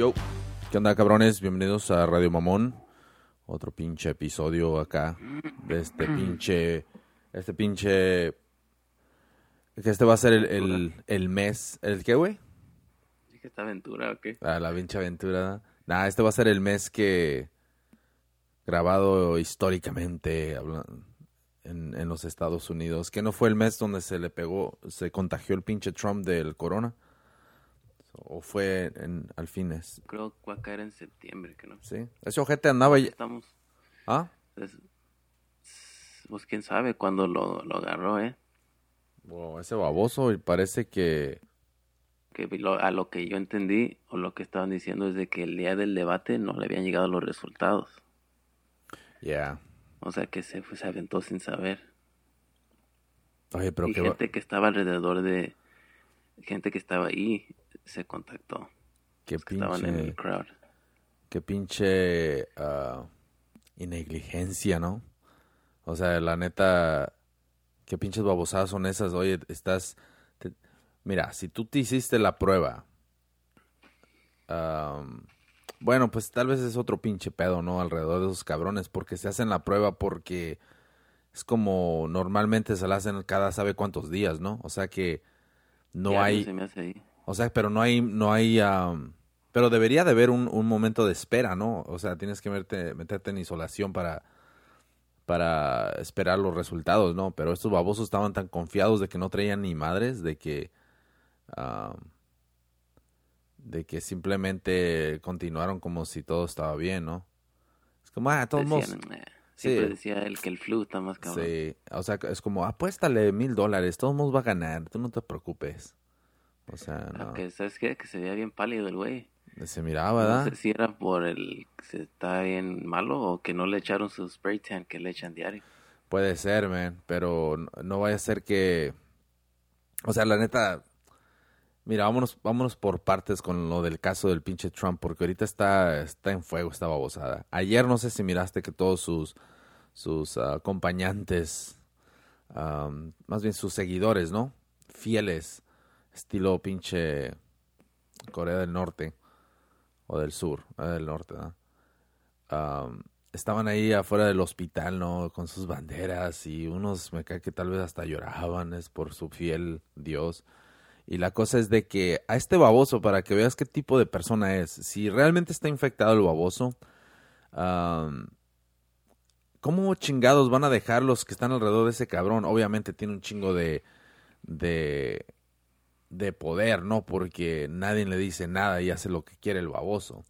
Yo. ¿Qué onda, cabrones? Bienvenidos a Radio Mamón. Otro pinche episodio acá de este pinche... Este pinche... Que este va a ser el, el, el mes... ¿El qué, güey? Esta aventura, ¿o qué? Ah, la pinche aventura. Nah, este va a ser el mes que... Grabado históricamente en, en los Estados Unidos. Que no fue el mes donde se le pegó... Se contagió el pinche Trump del corona. O fue en, al fines. Creo que va a caer en septiembre, que no. Sí. Ese ojete andaba... ya- Estamos... ¿Ah? es- pues quién sabe cuándo lo, lo agarró, ¿eh? Wow, ese baboso y parece que... Que lo- a lo que yo entendí, o lo que estaban diciendo, es de que el día del debate no le habían llegado los resultados. Yeah. O sea que se, fue- se aventó sin saber. Oye, pero y que... va- gente que estaba alrededor de... Gente que estaba ahí se contactó. Qué que estaban en pinche... el crowd. qué pinche ah, y negligencia, ¿no? O sea, la neta, qué pinches babosadas son esas. Oye, estás, te- mira, si tú te hiciste la prueba, am, bueno, pues tal vez es otro pinche pedo, ¿no? Alrededor de esos cabrones, porque se hacen la prueba porque es como normalmente se la hacen cada sabe cuántos días, ¿no? O sea que no hay, Se me hace ahí. O sea, pero no hay, no hay, am, pero debería de haber un, un momento de espera, ¿no? O sea, tienes que meterte, meterte en isolación para, para esperar los resultados, ¿no? Pero estos babosos estaban tan confiados de que no traían ni madres, de que, am, de que simplemente continuaron como si todo estaba bien, ¿no? Es como, ah, todos modos, eh, siempre Sí. decía él que el flu está más cabrón. Sí, o sea, es como, apuéstale mil dólares, todos modos va a ganar, tú no te preocupes. O sea, no, Aunque, ¿sabes qué? Que se veía bien pálido el güey. se miraba, No ¿verdad? sé si era por el que se está bien malo o que no le echaron su spray tan que le echan diario. Puede ser, man, pero no, no vaya a ser que... O sea, la neta... Mira, vámonos, vámonos por partes con lo del caso del pinche Trump, porque ahorita está, está en fuego esta babosada. Ayer no sé si miraste que todos sus, sus ah, acompañantes, más bien sus seguidores, ¿no? Fieles, estilo pinche Corea del Norte, o del sur, eh, del norte. Am, estaban ahí afuera del hospital, ¿no? Con sus banderas y unos me cae que tal vez hasta lloraban, es por su fiel Dios. Y la cosa es de que a este baboso, para que veas qué tipo de persona es, si realmente está infectado el baboso, ¿cómo chingados van a dejar los que están alrededor de ese cabrón? Obviamente tiene un chingo de, de, de poder, ¿no? Porque nadie le dice nada y hace lo que quiere el baboso.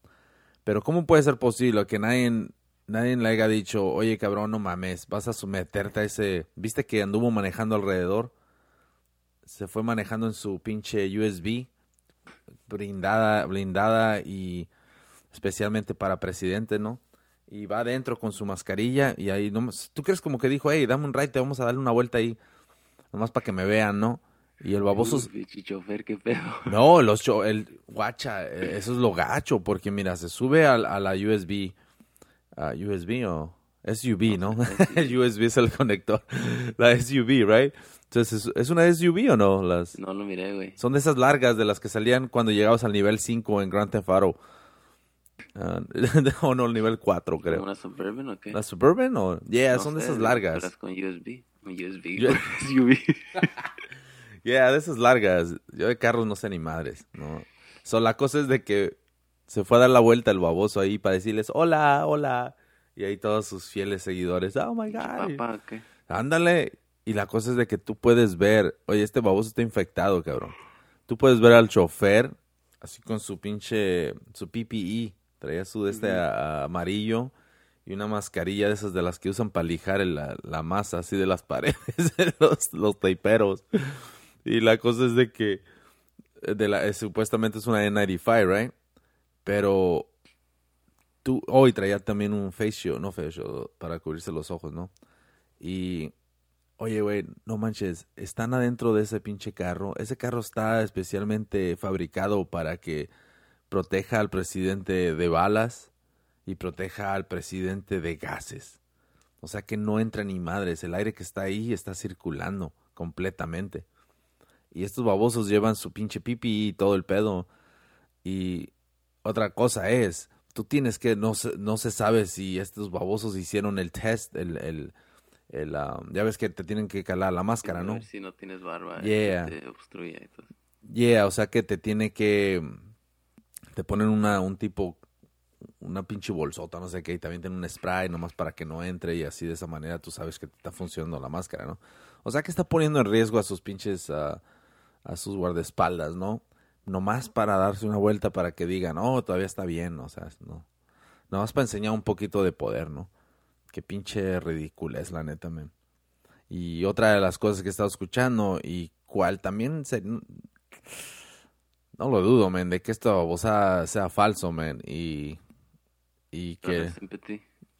Pero ¿cómo puede ser posible que nadie, nadie le haya dicho, oye cabrón, no mames, vas a someterte a ese... ¿Viste que anduvo manejando alrededor? Se fue manejando en su pinche USB, blindada, blindada y especialmente para presidente, ¿no? Y va adentro con su mascarilla y ahí, no, ¿tú crees como que dijo, hey, dame un ride, te vamos a darle una vuelta ahí, nomás para que me vean, ¿no? Y el baboso... Uy, pinche chofer, qué pedo. No, los cho- el guacha, eh, eso es lo gacho, porque mira, se sube al- a, la USB, a USB o SUV, ¿no? el USB es el conector, la SUV, right? Entonces, ¿es, una SUV o no? Las, No lo miré, güey. son de esas largas de las que salían cuando llegabas al nivel 5 en Grand Theft Auto. Ah, o no, el nivel 4, ¿Como creo. ¿Una Suburban o qué? ¿La Suburban o? Yeah, No son de esas largas. es con USB. USB. Yo- SUV. Yeah, de esas largas. Yo de carros no sé ni madres, ¿no? So, la cosa es de que se fue a dar la vuelta el baboso ahí para decirles, hola, hola. Y ahí todos sus fieles seguidores, oh my God. Papá, ¿o ¿qué? Ándale. Y la cosa es de que tú puedes ver, oye, este baboso está infectado, cabrón. Tú puedes ver al chofer, así con su pinche, su PPE. Traía su de este amarillo y una mascarilla de esas de las que usan para lijar la, la masa así de las paredes, de los, los taiperos. Y la cosa es de que eh, de la, eh, supuestamente es una N95, right? Pero tú, hoy traía también un face no face para cubrirse los ojos, ¿no? Y, oye, güey, no manches, están adentro de ese pinche carro. Ese carro está especialmente fabricado para que proteja al presidente de balas y proteja al presidente de gases. O sea que no entra ni madres, el aire que está ahí está circulando completamente. Y estos babosos llevan su pinche pipi y todo el pedo. Y otra cosa es, tú tienes que, no se, no se sabe si estos babosos hicieron el test, el, el, el um, ya ves que te tienen que calar la máscara, ¿no? si no tienes barba, yeah. te obstruye. Yeah, o sea que te tiene que, te ponen una, un tipo, una pinche bolsota, no sé qué, y también tienen un spray nomás para que no entre y así de esa manera tú sabes que te está funcionando la máscara, ¿no? O sea que está poniendo en riesgo a sus pinches, uh, a sus guardaespaldas, ¿no? Nomás para darse una vuelta para que digan, oh, todavía está bien, o sea, no. Nomás para enseñar un poquito de poder, ¿no? Qué pinche ridícula es la neta, man. Y otra de las cosas que he estado escuchando y cual también se, no lo dudo, man, de que esto sea, sea falso, man, y y que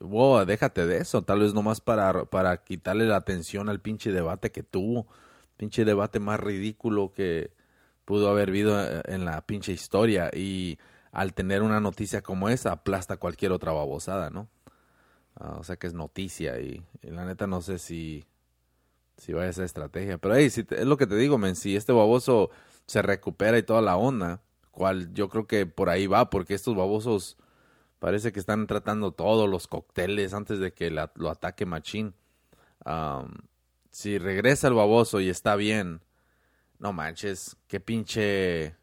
wow, déjate de eso, tal vez nomás para para quitarle la atención al pinche debate que tuvo, pinche debate más ridículo que pudo haber habido eh, en la pinche historia y al tener una noticia como esa aplasta cualquier otra babosada, ¿no? Ah, o sea que es noticia y, la neta no sé si si vaya esa estrategia, pero hey, si es lo que te digo, men, si este baboso se recupera y toda la onda, cual yo creo que por ahí va, porque estos babosos parece que están tratando todos los cócteles antes de que lo ataque Machín. Si regresa el baboso y está bien, no manches, qué pinche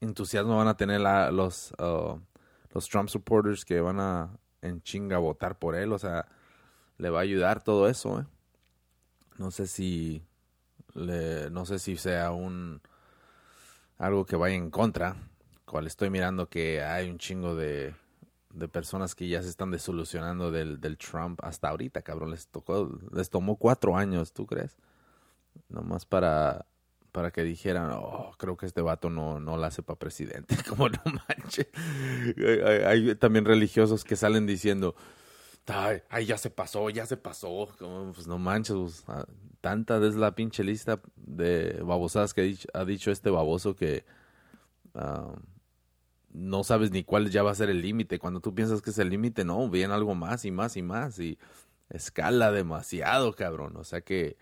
entusiasmo van a tener los, uh, los Trump supporters que van a en chinga votar por él, o sea, le va a ayudar todo eso, ¿eh? No sé si le, no sé si sea un algo que vaya en contra, cual estoy mirando que hay un chingo de, de personas que ya se están desolucionando del, del Trump hasta ahorita, cabrón, les tocó, les tomó cuatro años, ¿tú crees? Nomás para para que dijeran, oh, creo que este vato no, no la hace para presidente. Como no manches. Hay, también religiosos que salen diciendo, ay, ya se pasó, ya se pasó. Como, pues no manches, pues, tanta es la pinche lista de babosadas que ha dicho, este baboso que ah, no sabes ni cuál ya va a ser el límite. Cuando tú piensas que es el límite, no, viene algo más y más y más y escala demasiado, cabrón. O sea que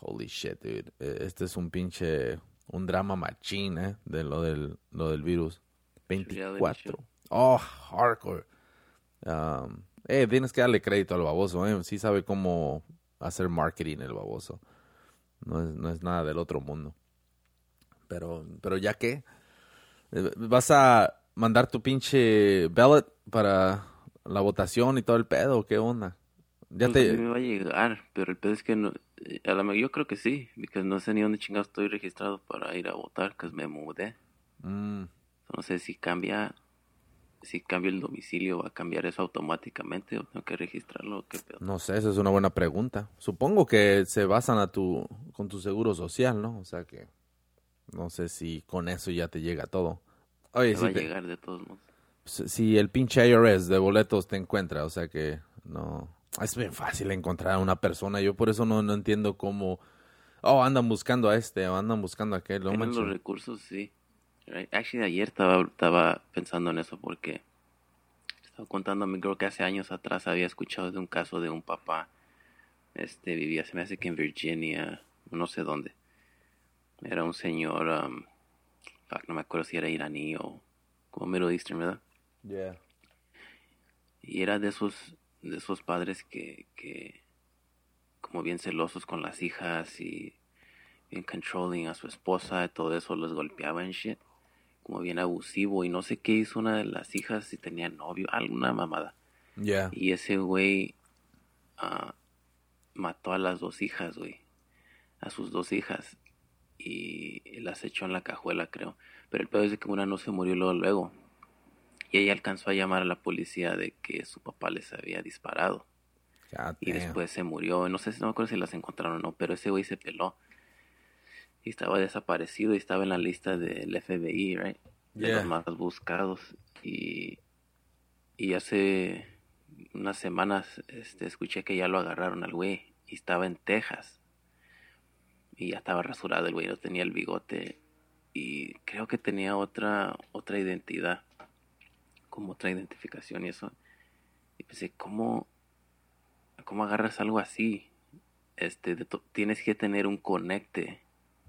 Holy shit, dude. E, este es un pinche, un drama machín, ¿eh? De lo del, lo del virus. 24. Oh, hardcore. Um, eh, tienes que darle crédito al baboso, ¿eh? Sí sabe cómo hacer marketing el baboso. No es, no es nada del otro mundo. Pero, pero ya que, eh, vas a mandar tu pinche ballot para la votación y todo el pedo, ¿qué onda? Ya pues te... me va a llegar, pero el pedo es que no, eh, a la yo creo que sí, porque no sé ni dónde chingados estoy registrado para ir a votar, que me mudé. Mm. No sé si cambia, si cambia el domicilio, va a cambiar eso automáticamente o tengo que registrarlo. ¿Qué pedo? No sé, esa es una buena pregunta. Supongo que se basan a tu, con tu seguro social, ¿no? O sea que no sé si con eso ya te llega todo. Oye, va a llegar de todos modos. Si el pinche IRS de boletos te encuentra, o sea que no es bien fácil encontrar a una persona. Yo por eso no, no entiendo cómo. Oh, andan buscando a este o andan buscando a aquel. No los recursos, sí. Actually, ayer estaba, estaba pensando en eso porque estaba contando a mi girl que hace años atrás había escuchado de un caso de un papá. Este vivía, se me hace que en Virginia, no sé dónde. Era un señor, um, no me acuerdo si era iraní o como Middle Eastern, ¿verdad? Yeah. Y era de esos de esos padres que, que como bien celosos con las hijas y bien controlling a su esposa, todo eso los golpeaba en shit, como bien abusivo y no sé qué hizo una de las hijas si tenía novio, alguna mamada. Y ese güey uh, mató a las dos hijas, güey, a sus dos hijas y las echó en la cajuela, creo. Pero el peor es que una no se murió luego, luego y ella alcanzó a llamar a la policía de que su papá les había disparado. y después se murió. No sé, no me acuerdo si las encontraron o no, pero ese güey se peló. Y estaba desaparecido y estaba en la lista del FBI, right? De los más buscados. Y, y hace unas semanas este, escuché que ya lo agarraron al güey. Y estaba en Texas. Y ya estaba rasurado el güey, no tenía el bigote. Y creo que tenía otra, otra identidad como otra identificación y eso. Y pensé, ¿cómo, cómo agarras algo así? este, tienes que tener un conecte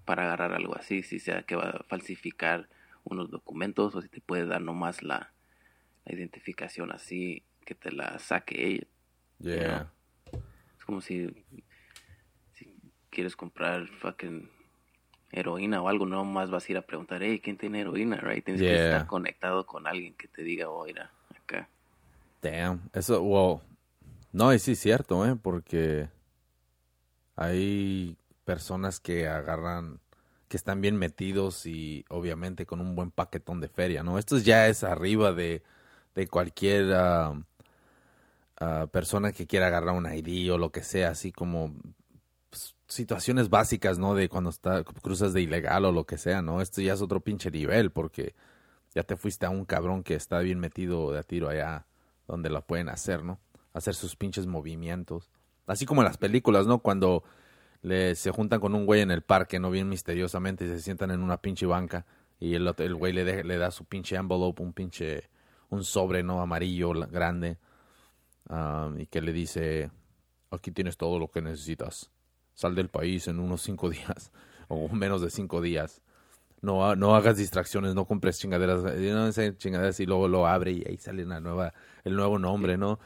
para agarrar algo así, si sea que va a falsificar unos documentos o si te puede dar nomás la, la identificación así que te la saque ella. Yeah. Es como si, si quieres comprar fucking heroína o algo, no más vas a ir a preguntar, hey, ¿quién tiene heroína? Right? Tienes que estar conectado con alguien que te diga, oh, mira, acá. Damn, eso, wow. No, y sí es cierto, ¿eh? Porque hay personas que agarran, que están bien metidos y obviamente con un buen paquetón de feria, ¿no? Esto ya es arriba de, de cualquier ah, ah, persona que quiera agarrar un ID o lo que sea, así como situaciones básicas, ¿no? De cuando está, cruzas de ilegal o lo que sea, ¿no? Esto ya es otro pinche nivel porque ya te fuiste a un cabrón que está bien metido de a tiro allá donde lo pueden hacer, ¿no? Hacer sus pinches movimientos. Así como en las películas, ¿no? Cuando le, se juntan con un güey en el parque, ¿no? Bien misteriosamente y se sientan en una pinche banca y el, el güey le, le da su pinche envelope, un pinche, un sobre, ¿no? Amarillo, grande. Um, y que le dice, aquí tienes todo lo que necesitas. Sal del país en unos cinco días o menos de cinco días. No, no hagas distracciones, no compres chingaderas, eh, no chingaderas y luego lo abre y ahí sale la nueva, el nuevo nombre, ¿no?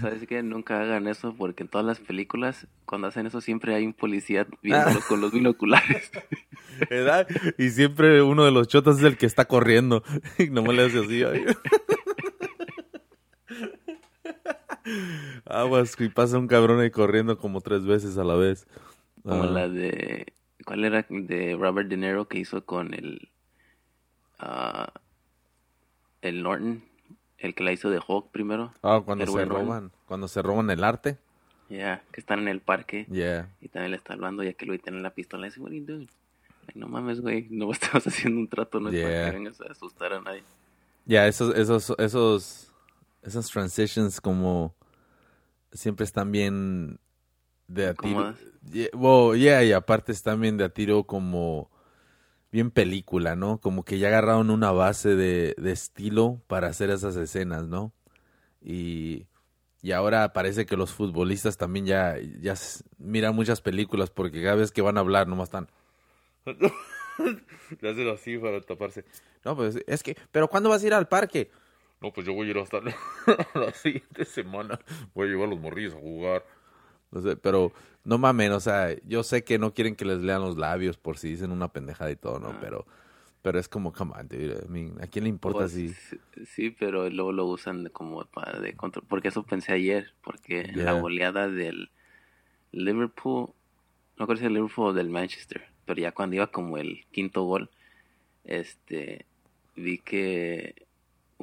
¿Sabes que Nunca hagan eso porque en todas las películas, cuando hacen eso, siempre hay un policía viéndolos con los binoculares. ¿Verdad? Y siempre uno de los chotas es el que está corriendo. Y me le hace así. Aguas, y pasa un cabrón ahí corriendo como tres veces a la vez. Como ah. la de. ¿Cuál era? De Robert De Niro que hizo con el. Uh, el Norton el que la hizo de Hulk primero. Ah, cuando se roban, cuando se roban el arte. Ya, que están en el parque. Yeah. Y también le está hablando, ya que lo tiene la pistola. Y dice, what are you doing? no mames, güey, no estamos haciendo un trato, no es para que vengas a asustar a nadie. Ya, esos, esos, esos, esas transitions como siempre están bien de a tiro. Yeah, y aparte están bien de a tiro como bien película, ¿no? Como que ya agarraron una base de, de estilo para hacer esas escenas, ¿no? Y, y ahora parece que los futbolistas también ya, ya miran muchas películas porque cada vez que van a hablar nomás están... Le hacen así para taparse. No, pues es que, pero ¿cuándo vas a ir al parque? No, pues yo voy a ir hasta la siguiente semana. Voy a llevar a los morrillos a jugar. No sé, pero no mames, o sea, yo sé que no quieren que les lean los labios por si dicen una pendejada y todo, ¿no? Ah. Pero pero es como, come on, dude. ¿a quién le importa pues, si...? Sí, pero luego lo usan como para de control. Porque eso pensé ayer. Porque la goleada del Liverpool... No creo si el Liverpool o del Manchester. Pero ya cuando iba como el quinto gol, este... Vi que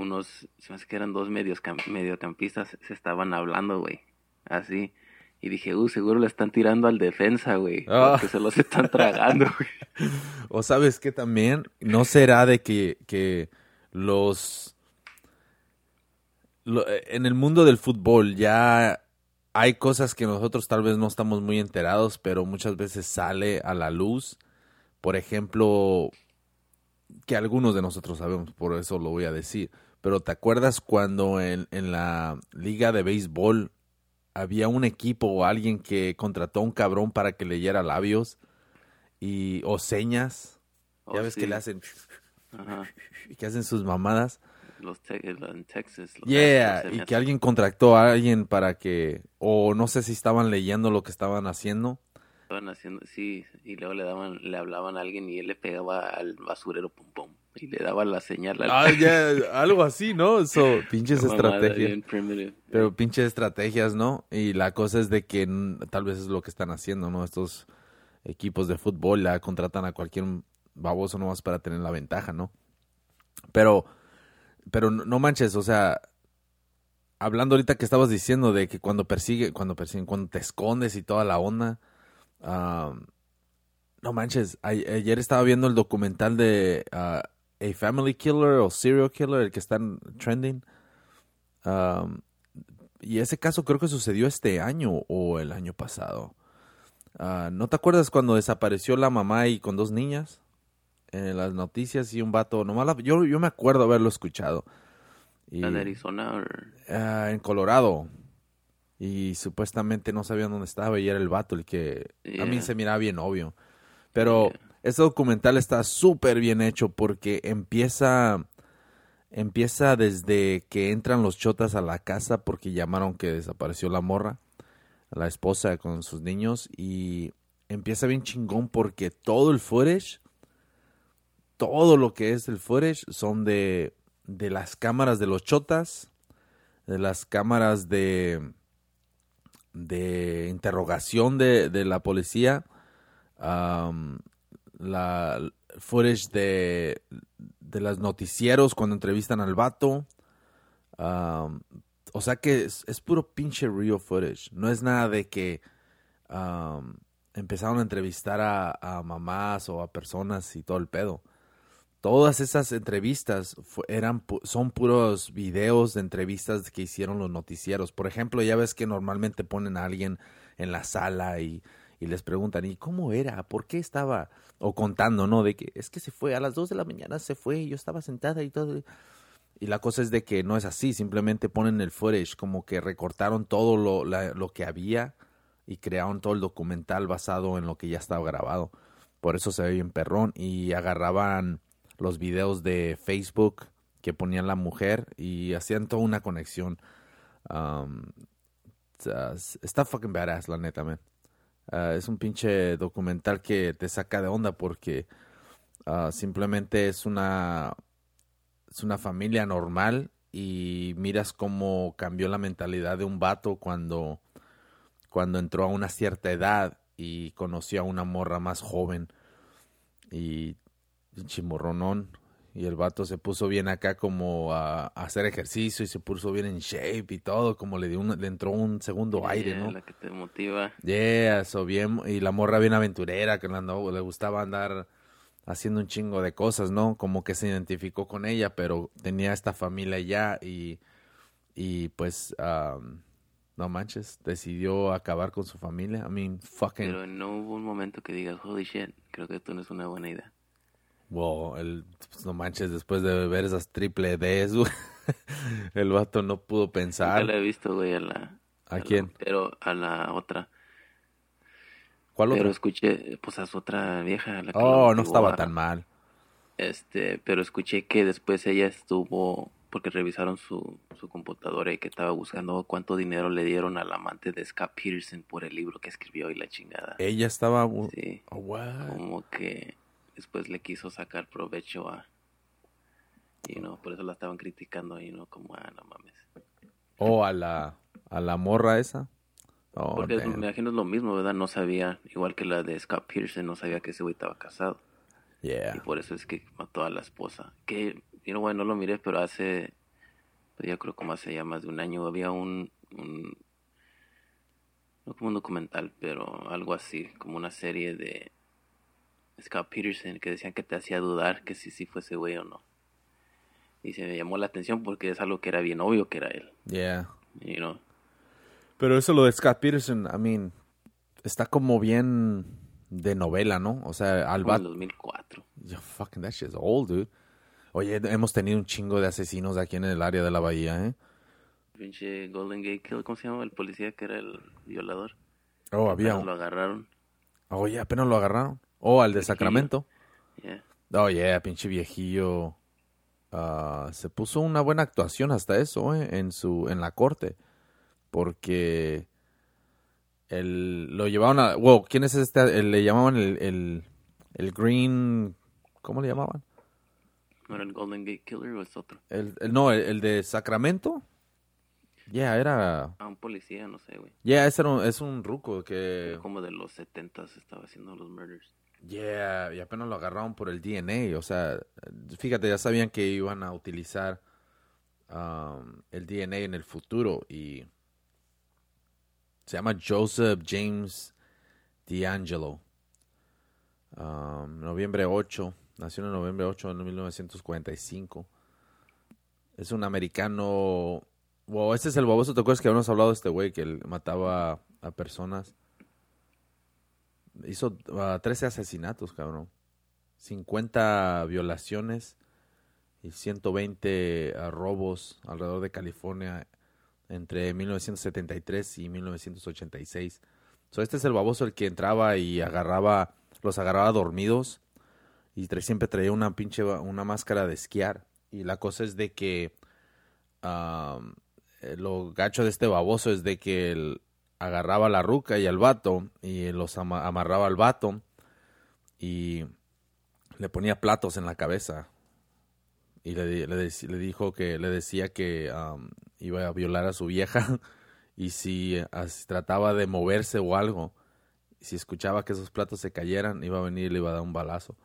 unos... Se me hace que eran dos medios mediocampistas se estaban hablando, güey. Así. Y dije, uh, seguro le están tirando al defensa, güey. Ah. Porque se los están tragando, güey. O sabes que también, ¿no será de que, que los... en el mundo del fútbol ya hay cosas que nosotros tal vez no estamos muy enterados, pero muchas veces sale a la luz. Por ejemplo, que algunos de nosotros sabemos, por eso lo voy a decir. Pero ¿te acuerdas cuando en, en la liga de béisbol había un equipo o alguien que contrató a un cabrón para que leyera labios y o señas. ya oh, ves que le hacen y que hacen sus mamadas. Los en Texas. yeah, y que alguien contrató a alguien para que o no sé si estaban leyendo lo que estaban haciendo. Estaban haciendo, sí, y luego le daban le hablaban a alguien y él le pegaba al basurero pum pum y le daba la señal. Ah, ya, algo así, ¿no? So, pinches estrategias. Pero pinches estrategias, ¿no? Y la cosa es de que tal vez es lo que están haciendo, ¿no? Estos equipos de fútbol la contratan a cualquier baboso nomás para tener la ventaja, ¿no? Pero, pero no manches, o sea, hablando ahorita que estabas diciendo de que cuando persigue, cuando persiguen, cuando te escondes y toda la onda, no manches, ayer estaba viendo el documental de ah, a family killer o serial killer, el que está trending. Um, y ese caso creo que sucedió este año o el año pasado. Uh, ¿No te acuerdas cuando desapareció la mamá y con dos niñas? En las noticias y un vato, nomás yo, yo me acuerdo haberlo escuchado. ¿En Arizona? Uh, en Colorado. y supuestamente no sabían dónde estaba y era el vato el que a mí se miraba bien obvio. Pero este documental está súper bien hecho porque empieza empieza desde que entran los chotas a la casa porque llamaron que desapareció la morra, la esposa con sus niños y empieza bien chingón porque todo el footage todo lo que es el footage son de de las cámaras de los chotas, de las cámaras de de interrogación de, de la policía, la footage de, de los noticieros cuando entrevistan al vato. o sea que es, puro pinche real footage. No es nada de que empezaron a entrevistar a, a mamás o a personas y todo el pedo. Todas esas entrevistas eran son puros videos de entrevistas que hicieron los noticieros. Por ejemplo, ya ves que normalmente ponen a alguien en la sala y, y les preguntan, ¿y cómo era? ¿Por qué estaba? O contando, ¿no? De que es que se fue a las 2 de la mañana, se fue, yo estaba sentada y todo. Y la cosa es de que no es así, simplemente ponen el footage, como que recortaron todo lo, lo que había y crearon todo el documental basado en lo que ya estaba grabado. Por eso se ve bien perrón. Y agarraban los videos de Facebook que ponían la mujer y hacían toda una conexión. Um, está fucking badass, la neta, man. Ah, es un pinche documental que te saca de onda porque ah, simplemente es una es una familia normal y miras cómo cambió la mentalidad de un vato cuando cuando entró a una cierta edad y conoció a una morra más joven. Y chimorronón y el vato se puso bien acá como a, a hacer ejercicio y se puso bien en shape y todo como le dio un- le entró un segundo aire, ¿no? La que te motiva. Yeah, so bien, y la morra bien aventurera, que le gustaba andar haciendo un chingo de cosas, ¿no? Como que se identificó con ella, pero tenía esta familia ya y, y pues, um, no manches, decidió acabar con su familia. I mean, fucking, Pero no hubo un momento que digas, holy shit, creo que esto no es una buena idea. Wow, el, pues, no manches, después de ver esas triple Ds, güey, el vato no pudo pensar. la he visto, güey, a la... ¿A quién? pero a la otra. ¿Cuál Pero otro? escuché, pues a su otra vieja. La que Oh, no estaba a- tan mal. Este, pero escuché que después ella estuvo, porque revisaron su, su computadora y que estaba buscando cuánto dinero le dieron al amante de Scott Peterson por el libro que escribió y la chingada. Ella estaba... Sí, Oh, como que después le quiso sacar provecho a, y no, por eso la estaban criticando y no como, ah, no mames. Oh, a la, a la morra esa. Oh, Porque es- me imagino es lo mismo, ¿verdad? No sabía, igual que la de Scott Peterson, no sabía que ese güey estaba casado. Y Yeah. por eso es que mató a la esposa. Que, you know, bueno, no lo miré, pero hace, pues ya creo como hace ya más de un año, había un, un, no como un documental, pero algo así, como una serie de Scott Peterson que decían que te hacía dudar que si sí fuese güey o no. Y se me llamó la atención porque es algo que era bien obvio que era él, Yeah. you know. Pero eso lo de Scott Peterson, I mean, está como bien de novela, ¿no? O sea, al Como en vato... 2004. Yo, fucking that shit's old, dude. Oye, hemos tenido un chingo de asesinos aquí en el área de la bahía, ¿eh? Pinche Golden Gate Kill, ¿cómo se llama? El policía que era el violador. Oh, había... Apenas Lo agarraron. Oye, apenas lo agarraron. Oh, al de. Sacramento. Yeah. Oh, yeah, pinche viejillo. Ah, se puso una buena actuación hasta eso, ¿eh? En, su, en la corte. Porque... El, lo llevaban a... Wow, ¿quién es este? El- le llamaban el, el, el Green... ¿Cómo le llamaban? ¿No era el Golden Gate Killer o es otro? El, el- no, el, de Sacramento. Yeah, era... Ah, un policía, no sé, güey. Yeah, ese era un- es un ruco que... Como de los 70 estaba haciendo los murders. Yeah, y apenas lo agarraron por el DNA. O sea, fíjate, ya sabían que iban a utilizar um, el DNA en el futuro y se llama Joseph James D'Angelo. Um, noviembre 8, nació en noviembre 8 de 1945. Es un americano. Wow, este es el baboso. ¿Te acuerdas que habíamos hablado de este güey que él mataba a personas? Hizo ah, 13 asesinatos, cabrón. 50 violaciones y 120 ah, robos alrededor de California entre 1973 y 1986. So, este es el baboso el que entraba y agarraba, los agarraba dormidos y siempre traía una pinche, una máscara de esquiar. Y la cosa es de que eh, lo gacho de este baboso es de que él agarraba la ruca y al vato y los ama- amarraba al vato y le ponía platos en la cabeza y le, dijo que le decía que iba a violar a su vieja y si, si trataba de moverse o algo, si escuchaba que esos platos se cayeran, iba a venir y le iba a dar un balazo.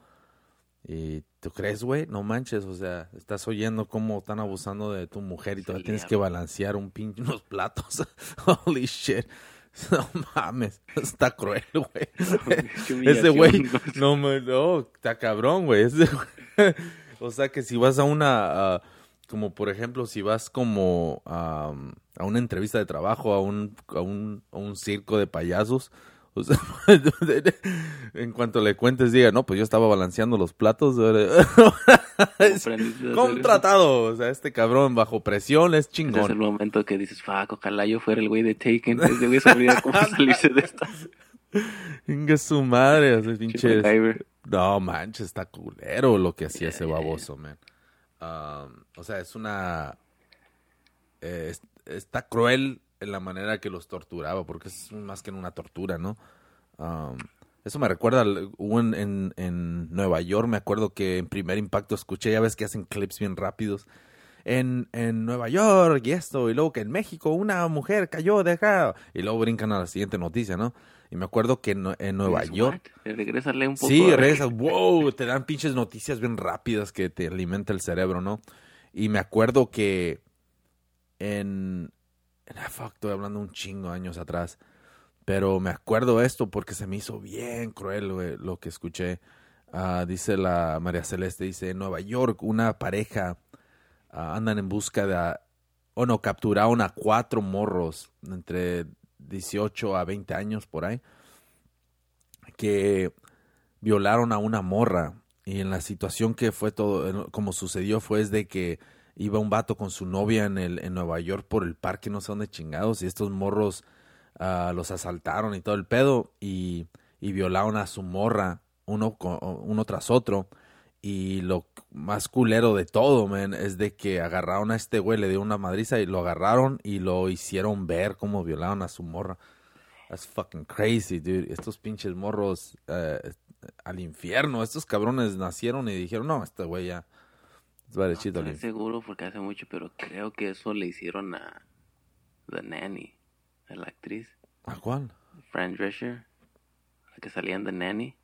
¿Y tú crees, güey? No manches, o sea, estás oyendo cómo están abusando de tu mujer y Sí, todavía tienes ya. que balancear un pinche unos platos. Holy shit. No mames, está cruel, güey. Ese güey, no, me- no, está cabrón, güey. O sea que si vas a una, como por ejemplo, si vas como a una entrevista de trabajo, a un, a un, a un circo de payasos, o sea, en cuanto le cuentes, diga, no, pues yo estaba balanceando los platos. Contratado, o sea, este cabrón bajo presión es Ese es el chingón. momento que dices, fuck, ojalá yo fuera el güey de Taken. Ese güey sabría cómo salirse de esta. Venga su madre, ese pinche... No, manches, está culero lo que hacía ese baboso, man. Um, o sea, es una... eh, es- está cruel en la manera que los torturaba, porque es más que una tortura, ¿no? Um, eso me recuerda, hubo en, en, en Nueva York, me acuerdo que en primer impacto escuché, ya ves que hacen clips bien rápidos. En, en Nueva York y esto, y luego que en México una mujer cayó de acá, y luego brincan a la siguiente noticia, ¿no? Y me acuerdo que en, en Nueva York... "What?". Regrésale un poco. Sí, regresas, wow, te dan pinches noticias bien rápidas que te alimenta el cerebro, ¿no? Y me acuerdo que en... ah, fuck, estoy hablando un chingo años atrás. Pero me acuerdo esto porque se me hizo bien cruel lo que escuché. Ah, dice la María Celeste, dice, en Nueva York una pareja ah, andan en busca de... O no, capturaron a cuatro morros entre 18 a 20 años por ahí que violaron a una morra y en la situación que fue todo como sucedió fue es de que iba un vato con su novia en el en Nueva York por el parque no sé dónde chingados y estos morros ah, los asaltaron y todo el pedo y, violaron a su morra uno uno tras otro y lo más culero de todo, man, es de que agarraron a este güey, le dieron una madriza y lo agarraron y lo hicieron ver cómo violaron a su morra. That's fucking crazy, dude. Estos pinches morros eh, al infierno. Estos cabrones nacieron y dijeron, no, este güey ya al No estoy infierno. seguro porque hace mucho, pero creo que eso le hicieron a The Nanny, a la actriz, ¿A cuál? Fran Drescher, la que salía en The Nanny,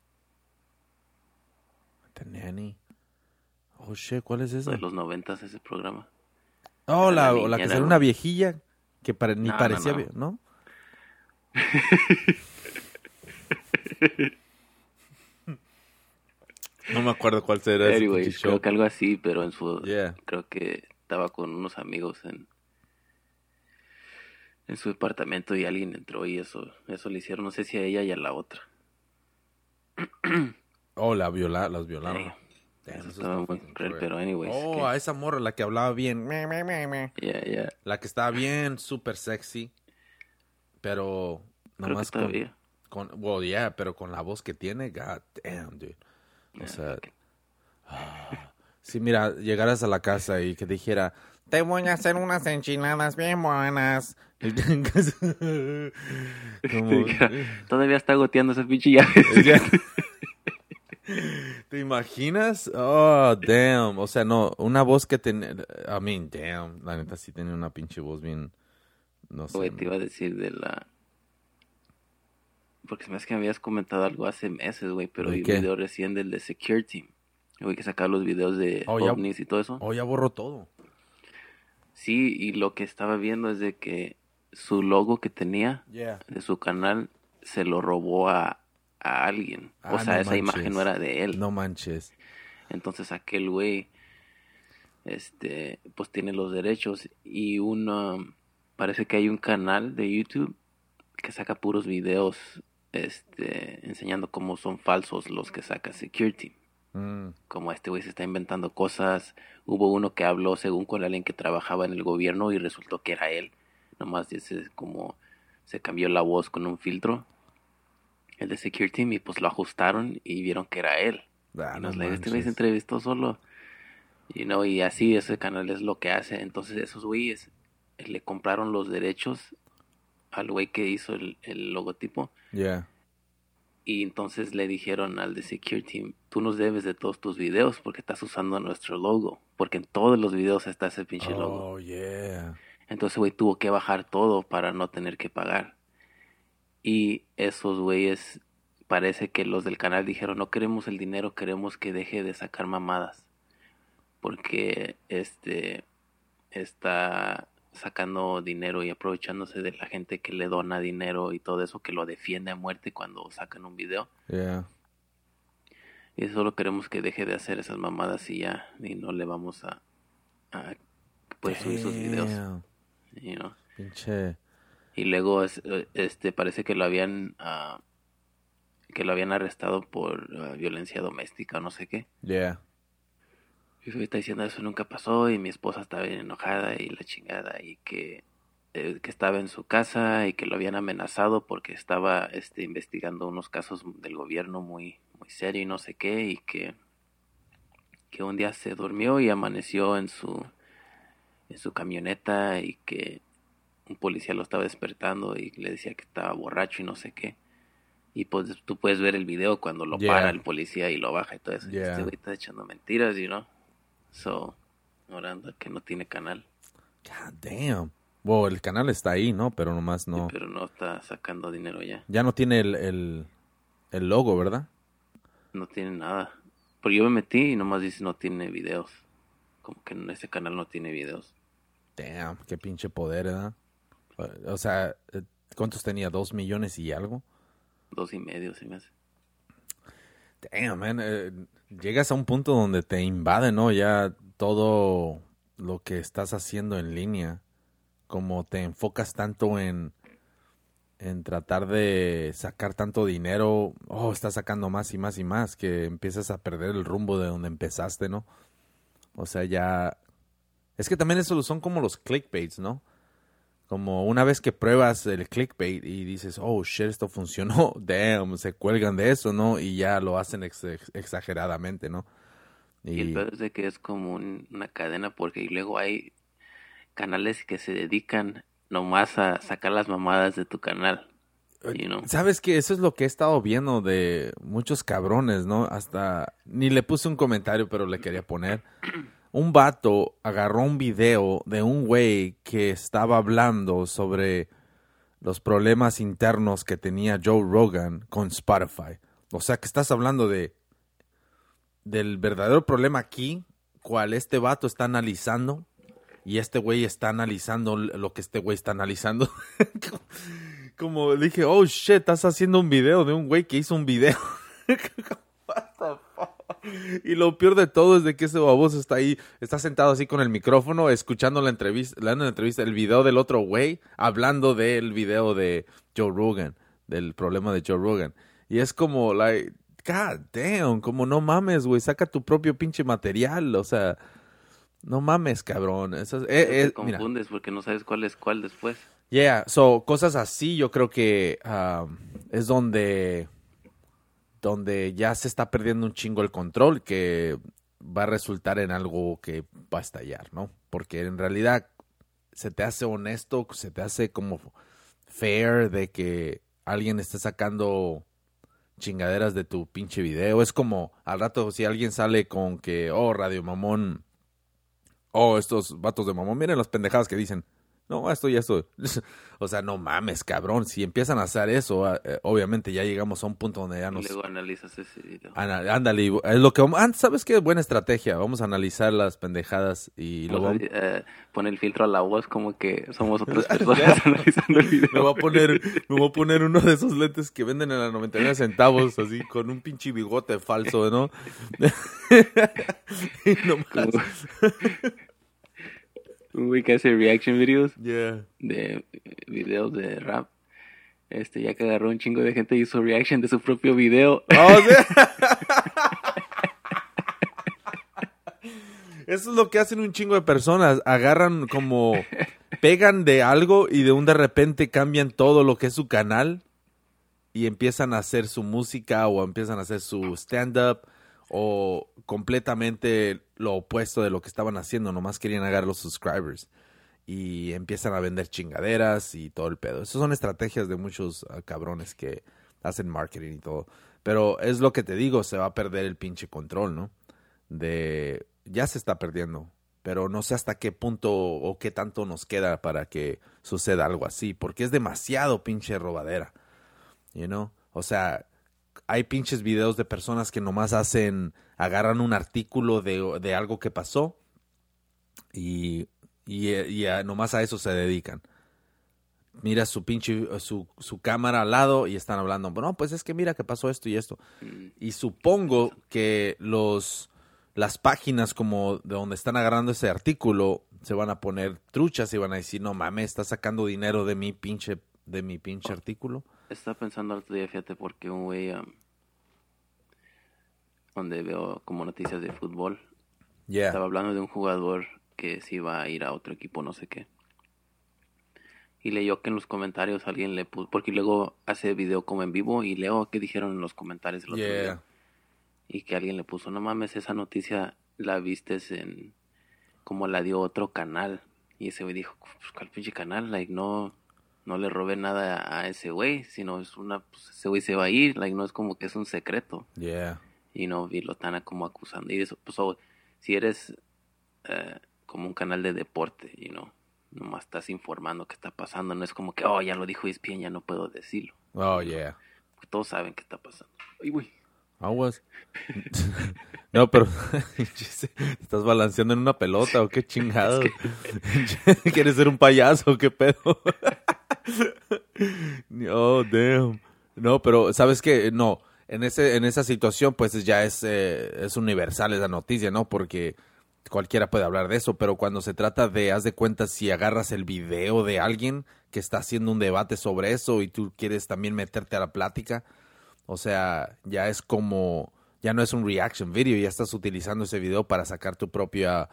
The Nanny. Oh, shit, ¿cuál es eso? de los noventas ese programa. Oh, la, la la que salió una viejilla que ni No, no, parecía, no. ¿no? no me acuerdo cuál será ese Anyways, show. creo que algo así, pero en su... Yeah. Creo que estaba con unos amigos en en su departamento y alguien entró y eso eso le hicieron, no sé si a ella y a la otra. Oh, la viola, las violaron. Damn, Eso eso estaba muy pero anyways. Oh, que- a esa morra, la que hablaba bien. Ya, ya. La que estaba bien, súper sexy. Pero nomás con, con. Well, yeah, pero con la voz que tiene, god damn, dude. O sea, it. si mira, llegaras a la casa y que dijera, te voy a hacer unas enchiladas bien buenas. Como- Todavía está goteando ese pinche llave. ¿Te imaginas? Oh, damn. O sea, no, una voz que tenía. I mean, damn. La neta sí tenía una pinche voz bien. No sé. Güey, te iba a decir de la... Porque se me hace que me habías comentado algo hace meses, güey, pero ¿De vi un video recién del de Security. Güey, que sacaba los videos de Oh, ya- ovnis y todo eso. Oh, ya borró todo. Sí, y lo que estaba viendo es de que su logo que tenía Yeah. de su canal se lo robó a, a alguien. o Ah, sea, no esa manches. imagen no era de él. No manches. Entonces aquel güey, este, pues tiene los derechos y uno, parece que hay un canal de YouTube que saca puros videos, este, enseñando cómo son falsos los que saca Security. Mm. Como este güey se está inventando cosas. Hubo uno que habló según con alguien que trabajaba en el gobierno y resultó que era él. Nomás dice como se cambió la voz con un filtro. El de Security y pues lo ajustaron y vieron que era él. Ah, y no nos le este güey se entrevistó solo. You know, y así ese canal es lo que hace. Entonces esos güeyes le compraron los derechos al güey que hizo el, el logotipo. Yeah. Y entonces le dijeron al de Security Team, tú nos debes de todos tus videos porque estás usando nuestro logo. Porque en todos los videos está ese pinche logo. Oh, yeah. Entonces, güey, tuvo que bajar todo para no tener que pagar. Y esos güeyes, parece que los del canal dijeron, no queremos el dinero, queremos que deje de sacar mamadas. Porque este está sacando dinero y aprovechándose de la gente que le dona dinero y todo eso, que lo defiende a muerte cuando sacan un video. Yeah. Y solo queremos que deje de hacer esas mamadas y ya, y no le vamos a, a pues, subir sus videos. You know. Pinche. Y luego es- eh, este parece que lo habían ah, que lo habían arrestado por ah, violencia doméstica o no sé qué. Yeah. Y me está diciendo eso nunca pasó y mi esposa estaba bien enojada y la chingada y que eh, que estaba en su casa y que lo habían amenazado porque estaba este investigando unos casos del gobierno muy muy serio y no sé qué y que que un día se durmió y amaneció en su en su camioneta y que un policía lo estaba despertando y le decía que estaba borracho y no sé qué. Y pues tú puedes ver el video cuando lo Yeah. para el policía y lo baja y todo eso. Y Yeah. Este güey está echando mentiras, you know. So, ahora anda que no tiene canal, God damn. Wow, el canal está ahí, ¿no? Pero nomás no. pero no está sacando dinero ya. Ya no tiene el, el, el logo, ¿verdad? No tiene nada. Pero yo me metí y nomás dice no tiene videos. Como que en ese canal no tiene videos. Damn, qué pinche poder, ¿verdad? O sea, eh, ¿cuántos tenía? ¿Dos millones y algo? Dos y medio se me hace. Damn, man. eh, llegas a un punto donde te invade, ¿no? Ya todo lo que estás haciendo en línea. Como te enfocas tanto en, en tratar de sacar tanto dinero. Oh, estás sacando más y más y más. Que empiezas a perder el rumbo de donde empezaste, ¿no? O sea, ya. Es que también eso son como los clickbaits, ¿no? Como una vez que pruebas el clickbait y dices, oh shit, esto funcionó, damn, se cuelgan de eso, ¿no? Y ya lo hacen ex- ex- exageradamente, ¿no? Y el peor es de que es como un- una cadena porque luego hay canales que se dedican nomás a sacar las mamadas de tu canal. You know? ¿Sabes qué? Eso es lo que he estado viendo de muchos cabrones, ¿no? Hasta ni le puse un comentario, pero le quería poner. Un vato agarró un video de un güey que estaba hablando sobre los problemas internos que tenía Joe Rogan con Spotify. O sea, que estás hablando de del verdadero problema aquí, cual este vato está analizando y este güey está analizando lo que este güey está analizando. Como dije, oh shit, estás haciendo un video de un güey que hizo un video. Y lo peor de todo es de que ese baboso está ahí, está sentado así con el micrófono, escuchando la entrevista, la entrevista, el video del otro güey, hablando del video de Joe Rogan, del problema de Joe Rogan. Y es como, like, god damn, como no mames, güey, saca tu propio pinche material, o sea, no mames, cabrón. Eh, eh, te mira. confundes porque no sabes cuál es cuál después. Yeah, so cosas así yo creo que um, es donde donde ya se está perdiendo un chingo el control que va a resultar en algo que va a estallar, ¿no? Porque en realidad se te hace honesto, se te hace como fair de que alguien esté sacando chingaderas de tu pinche video. Es como al rato si alguien sale con que, oh, Radio Mamón, oh, estos vatos de mamón, miren las pendejadas que dicen. No, esto y esto. o sea, no mames, cabrón. Si empiezan a hacer eso, ah, eh, obviamente ya llegamos a un punto donde ya Y nos... luego analizas ese video. Ana- Ándale, y es lo que... ah, ¿Sabes qué? Buena estrategia. Vamos a analizar las pendejadas y lo Vamos a, eh, pone el filtro a la voz como que somos otras personas analizando el video. Me voy a poner, me voy a poner uno de esos lentes que venden en la 99 centavos, así, con un pinche bigote falso, ¿no? y nomás, güey que hace reaction videos yeah. de eh, videos de rap. Este, ya que agarró un chingo de gente y hizo reaction de su propio video. Oh, sí. Eso es lo que hacen un chingo de personas. Agarran como pegan de algo y de un de repente cambian todo lo que es su canal y empiezan a hacer su música o empiezan a hacer su stand-up o completamente lo opuesto de lo que estaban haciendo, nomás querían agarrar los subscribers y empiezan a vender chingaderas y todo el pedo. Esas son estrategias de muchos ah, cabrones que hacen marketing y todo. Pero es lo que te digo, se va a perder el pinche control, ¿no? De ya se está perdiendo, pero no sé hasta qué punto o qué tanto nos queda para que suceda algo así, porque es demasiado pinche robadera. You know? O sea, hay pinches videos de personas que nomás hacen, agarran un artículo de, de algo que pasó y, y, y nomás a eso se dedican. Mira su pinche, su, su cámara al lado y están hablando, no, pues es que mira que pasó esto y esto. Y supongo que los, las páginas como de donde están agarrando ese artículo se van a poner truchas y van a decir, no mames, está sacando dinero de mi pinche, de mi pinche artículo. Estaba pensando el otro día, fíjate, porque un güey donde veo como noticias de fútbol. Estaba hablando de un jugador que se iba a ir a otro equipo, no sé qué. Y leyó que en los comentarios alguien le puso, porque luego hace video como en vivo y leo qué dijeron en los comentarios del otro día. Y que alguien le puso, no mames, esa noticia la vistes en, como la dio otro canal. Y ese güey dijo, pues, ¿cuál pinche canal? Like, no, no le robé nada a ese güey, sino es una, pues ese güey se va a ir, like, no es como que es un secreto. Yeah. Y no, y lo están como acusando. Y eso, pues, si eres eh, como un canal de deporte, you know, nomás estás informando qué está pasando, no es como que, oh, ya lo dijo ESPN, ya no puedo decirlo. Oh, yeah. todos saben qué está pasando. Ay, güey. Aguas. no, pero estás balanceando en una pelota o qué chingado. ¿Quieres ser un payaso o qué pedo? oh, damn. No, pero ¿sabes qué? No, en ese en esa situación pues ya es eh, es universal esa noticia, ¿no? Porque cualquiera puede hablar de eso, pero cuando se trata de haz de cuenta si agarras el video de alguien que está haciendo un debate sobre eso y tú quieres también meterte a la plática, o sea, ya es como ya no es un reaction video, ya estás utilizando ese video para sacar tu propia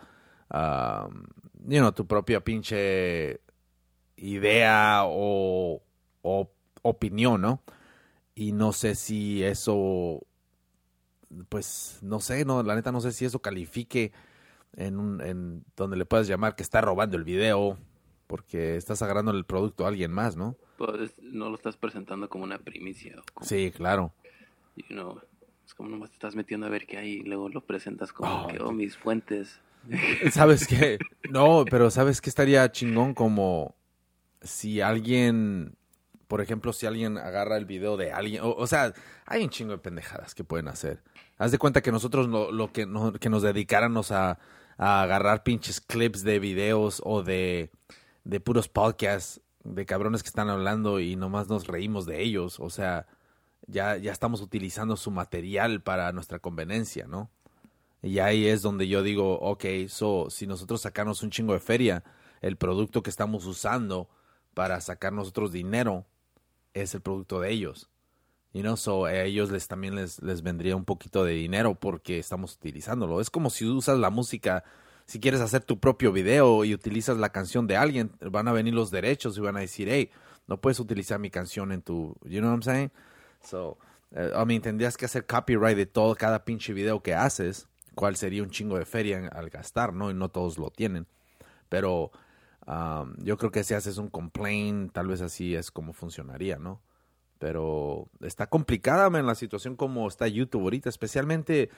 um, you know, tu propia pinche idea o, opinión, ¿no? Y no sé si eso, pues, no sé, no, la neta no sé si eso califique en, un, en donde le puedas llamar que está robando el video porque estás agarrando el producto a alguien más, ¿no? Pues no lo estás presentando como una primicia. sí, claro. You know, es como nomás te estás metiendo a ver qué hay y luego lo presentas como oh, que, oh, mis fuentes. ¿Sabes qué? No, pero ¿sabes qué estaría chingón como si alguien, por ejemplo, si alguien agarra el video de alguien, o, sea, hay un chingo de pendejadas que pueden hacer. Haz de cuenta que nosotros lo, que, que nos dedicáramos a, agarrar pinches clips de videos o de, de puros podcasts de cabrones que están hablando y nomás nos reímos de ellos. O sea, ya, ya estamos utilizando su material para nuestra conveniencia, ¿no? Y ahí es donde yo digo, ok, so, si nosotros sacamos un chingo de feria, el producto que estamos usando para sacar nosotros dinero es el producto de ellos. Y no so, a ellos les también les, les vendría un poquito de dinero porque estamos utilizándolo. Es como si usas la música, si quieres hacer tu propio video y utilizas la canción de alguien, van a venir los derechos y van a decir, hey, no puedes utilizar mi canción en tu, you know what I'm saying? So, eh, I mean, tendrías que hacer copyright de todo cada pinche video que haces, cuál sería un chingo de feria al gastar, ¿no? Y no todos lo tienen. Pero yo creo que si haces un complaint, tal vez así es como funcionaría, ¿no? Pero está complicada en la situación como está YouTube ahorita, especialmente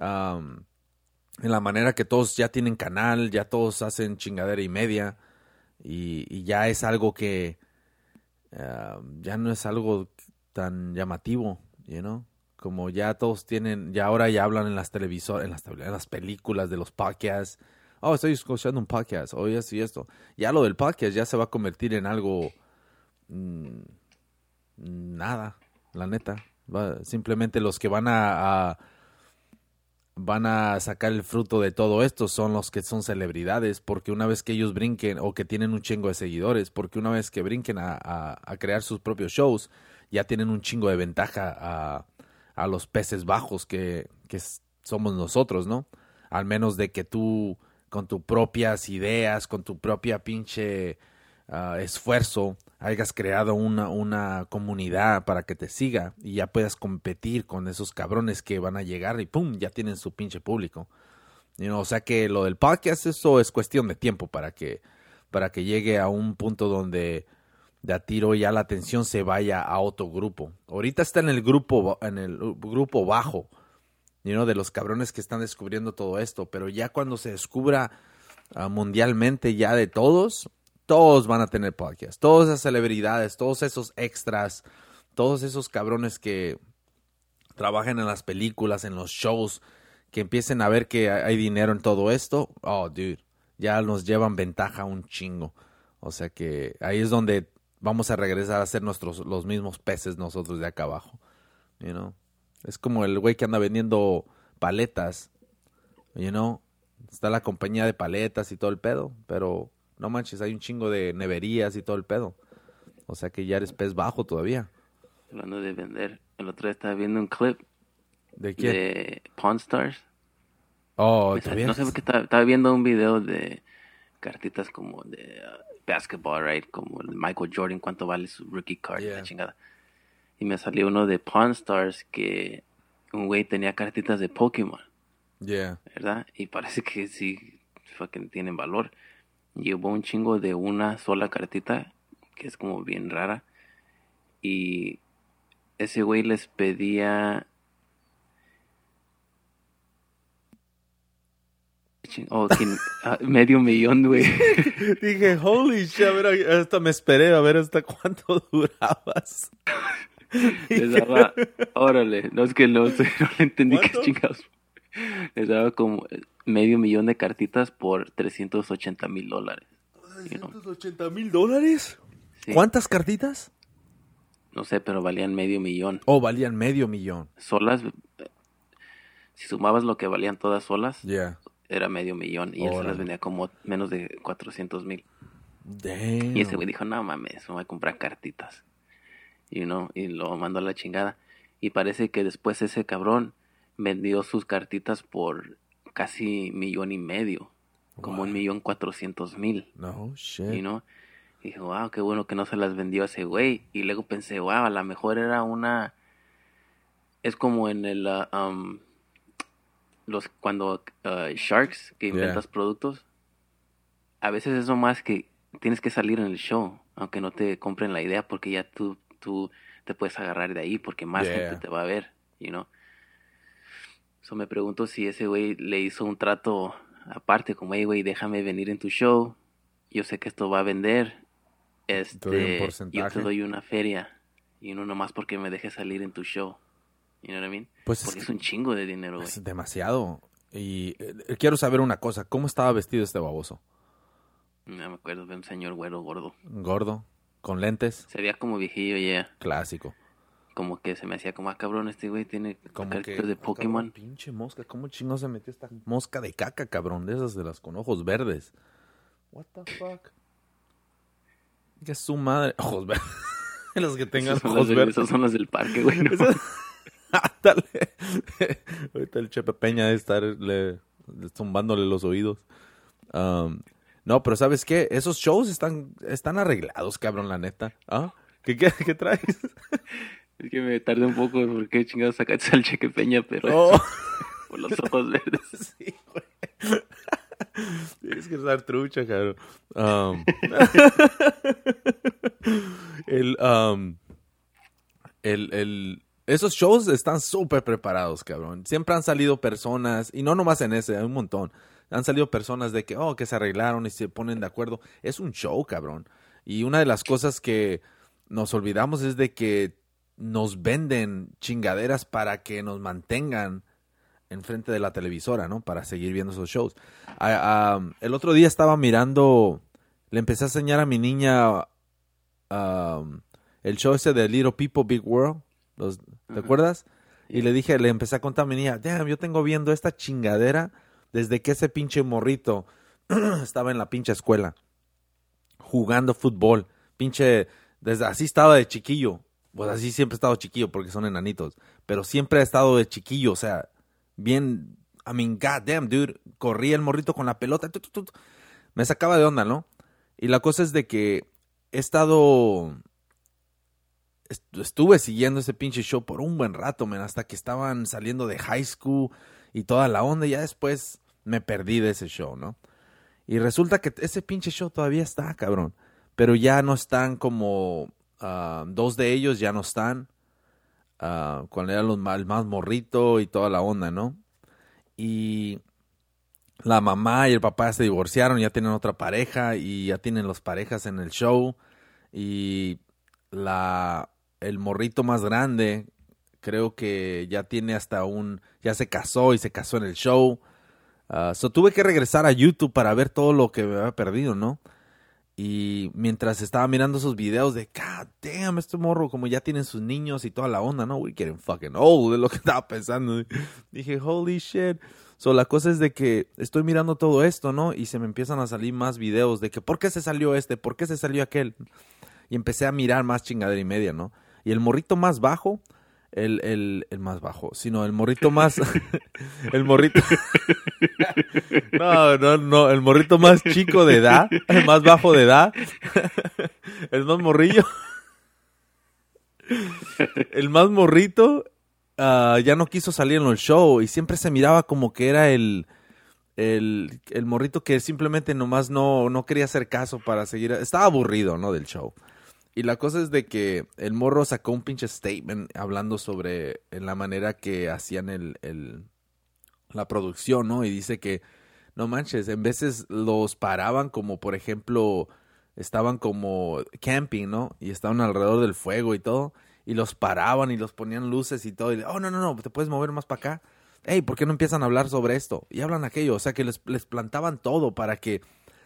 en la manera que todos ya tienen canal, ya todos hacen chingadera y media, y, ya es algo que ya no es algo tan llamativo, you know? Como ya todos tienen, ya ahora ya hablan en las televisoras, en las, en las películas de los podcasts, oh, estoy escuchando un podcast, oh, esto y esto. Ya lo del podcast ya se va a convertir en algo... Mm, nada, la neta. simplemente los que van a, van a sacar el fruto de todo esto son los que son celebridades, porque una vez que ellos brinquen o que tienen un chingo de seguidores, porque una vez que brinquen a, crear sus propios shows, ya tienen un chingo de ventaja a, los peces bajos que somos nosotros, ¿no? Al menos de que tú con tus propias ideas, con tu propia pinche ah, esfuerzo hayas creado una, una comunidad para que te siga y ya puedas competir con esos cabrones que van a llegar y pum, ya tienen su pinche público. You o sea que lo del podcast, eso es cuestión de tiempo para que, para que llegue a un punto donde de a tiro ya la atención se vaya a otro grupo. Ahorita está en el grupo, en el grupo bajo, you know, de los cabrones que están descubriendo todo esto, pero ya cuando se descubra ah, mundialmente ya de todos, todos van a tener podcast, todas esas celebridades, todos esos extras, todos esos cabrones que trabajan en las películas, en los shows, que empiecen a ver que hay dinero en todo esto, oh, dude, ya nos llevan ventaja un chingo. O sea que ahí es donde vamos a regresar a ser nuestros los mismos peces nosotros de acá abajo. Es como el güey que anda vendiendo paletas. You know? Está la compañía de paletas y todo el pedo, pero no manches, hay un chingo de neverías y todo el pedo. O sea que ya eres pez bajo todavía. Hablando de vender, el otro día estaba viendo un clip ¿De quién? de Pawn Stars. Oh, ¿todavía? No sé por qué estaba, estaba viendo un video de cartitas como de uh, basketball, right? Como el Michael Jordan, cuánto vale su rookie card, Yeah. la chingada. Y me salió uno de Pawn Stars que un güey tenía cartitas de Pokémon, Yeah. ¿verdad? Y parece que sí, fucking tienen valor. Llevó un chingo de una sola cartita, que es como bien rara. Y ese güey les pedía Oh, ah, medio millón, güey. Dije, holy shit, a ver, hasta me esperé a ver hasta cuánto durabas. Les daba, órale, no es que no, sé, no le entendí qué chingados. Les daba como medio millón de cartitas por 380 mil dólares. You know, 380 mil dólares. sí. ¿Cuántas cartitas? No sé, pero valían medio millón. Oh, valían medio millón. Solas, si sumabas lo que valían todas solas, Yeah. era medio millón. Y él se las vendía como menos de 400 mil. Y ese güey dijo, no mames, me voy a comprar cartitas. You know, y lo mandó a la chingada. Y parece que después ese cabrón vendió sus cartitas por casi millón y medio. Como un millón cuatrocientos mil. No shit. You know? Y dije, wow, qué bueno que no se las vendió a ese güey. Y luego pensé, wow, a lo mejor era una... Es como en el... ah, um, los Cuando ah, Sharks, que Yeah. inventas productos. A veces es más que tienes que salir en el show. Aunque no te compren la idea. Porque ya tú, tú te puedes agarrar de ahí. Porque más Yeah. gente te va a ver. You know? So me pregunto si ese güey le hizo un trato aparte. Como, hey, güey, déjame venir en tu show. Yo sé que esto va a vender. Este, yo te doy una feria. Y no nomás porque me dejes salir en tu show. You know what I mean? Pues es porque que- es un chingo de dinero, güey. Es demasiado. Y eh, quiero saber una cosa. ¿Cómo estaba vestido este baboso? No me acuerdo de un señor güero gordo. Gordo, con lentes, Se veía como viejillo ya. clásico. Como que se me hacía como, ah, cabrón, este güey tiene Como que, de ah, cabrón, Pokémon. pinche mosca, ¿cómo chingón se metió esta mosca de caca, cabrón? De esas de las con ojos verdes. What the fuck? Que su madre. Ojos verdes. los que tengan esos, ojos verdes. esos son los del parque, güey. ¿no? Ahorita el Chepe Peña debe estar le, le zumbándole los oídos. Um, no, pero ¿sabes qué? Esos shows están, están arreglados, cabrón, la neta. ¿Ah? ¿Qué, qué, qué traes? Es que me tardé un poco porque chingados sacaste al cheque peña, pero Oh. por los ojos verdes. Sí, güey. Tienes que estar trucha, cabrón. Um, el, um, el, el, esos shows están súper preparados, cabrón. Siempre han salido personas, y no nomás en ese, hay un montón. Han salido personas de que, oh, que se arreglaron y se ponen de acuerdo. Es un show, cabrón. Y una de las cosas que nos olvidamos es de que nos venden chingaderas para que nos mantengan enfrente de la televisora, ¿no? Para seguir viendo esos shows. Ah, ah, el otro día estaba mirando, le empecé a enseñar a mi niña el show ese de Little People Big World. Los- ¿Te acuerdas? Y le dije, le empecé a contar a mi niña, damn, yo tengo viendo esta chingadera desde que ese pinche morrito estaba en la pinche escuela jugando fútbol. Pinche, desde así estaba de chiquillo. Pues así siempre he estado chiquillo porque son enanitos. Pero siempre ha estado de chiquillo, o sea, bien, I mean, goddamn, dude. Corría el morrito con la pelota. tu. Me sacaba de onda, ¿no? Y la cosa es de que he estado estuve siguiendo ese pinche show por un buen rato, men, hasta que estaban saliendo de high school y toda la onda. Y ya después me perdí de ese show, ¿no? Y resulta que ese pinche show todavía está, cabrón. Pero ya no están como. ah, dos de ellos ya no están. ah, cuando eran los el más morrito y toda la onda, ¿no? Y la mamá y el papá se divorciaron, ya tienen otra pareja y ya tienen las parejas en el show. Y la el morrito más grande creo que ya tiene hasta un ya se casó y se casó en el show. Ah, so tuve que regresar a YouTube para ver todo lo que me había perdido, ¿no? Y mientras estaba mirando esos videos de, God damn, este morro, como ya tienen sus niños y toda la onda, ¿no? We getting fucking old, de lo que estaba pensando. Dije, holy shit. So, la cosa es de que estoy mirando todo esto, ¿no? Y se me empiezan a salir más videos de que, ¿por qué se salió este? ¿Por qué se salió aquel? Y empecé a mirar más chingadera y media, ¿no? Y el morrito más bajo, el, el, el más bajo, sino el morrito más. el morrito. no, no, no. El morrito más chico de edad, el más bajo de edad, el más morrillo. el más morrito ah, ya no quiso salir en el show y siempre se miraba como que era el. El, el morrito que simplemente nomás no, no quería hacer caso para seguir. Estaba aburrido, ¿no? Del show. Y la cosa es de que el morro sacó un pinche statement hablando sobre la manera que hacían el, el, la producción, ¿no? Y dice que, no manches, en veces los paraban como, por ejemplo, estaban como camping, ¿no? Y estaban alrededor del fuego y todo. Y los paraban y los ponían luces y todo. Y, oh, no, no, no, te puedes mover más para acá. Hey, ¿por qué no empiezan a hablar sobre esto? Y hablan aquello. O sea, que les, les plantaban todo para que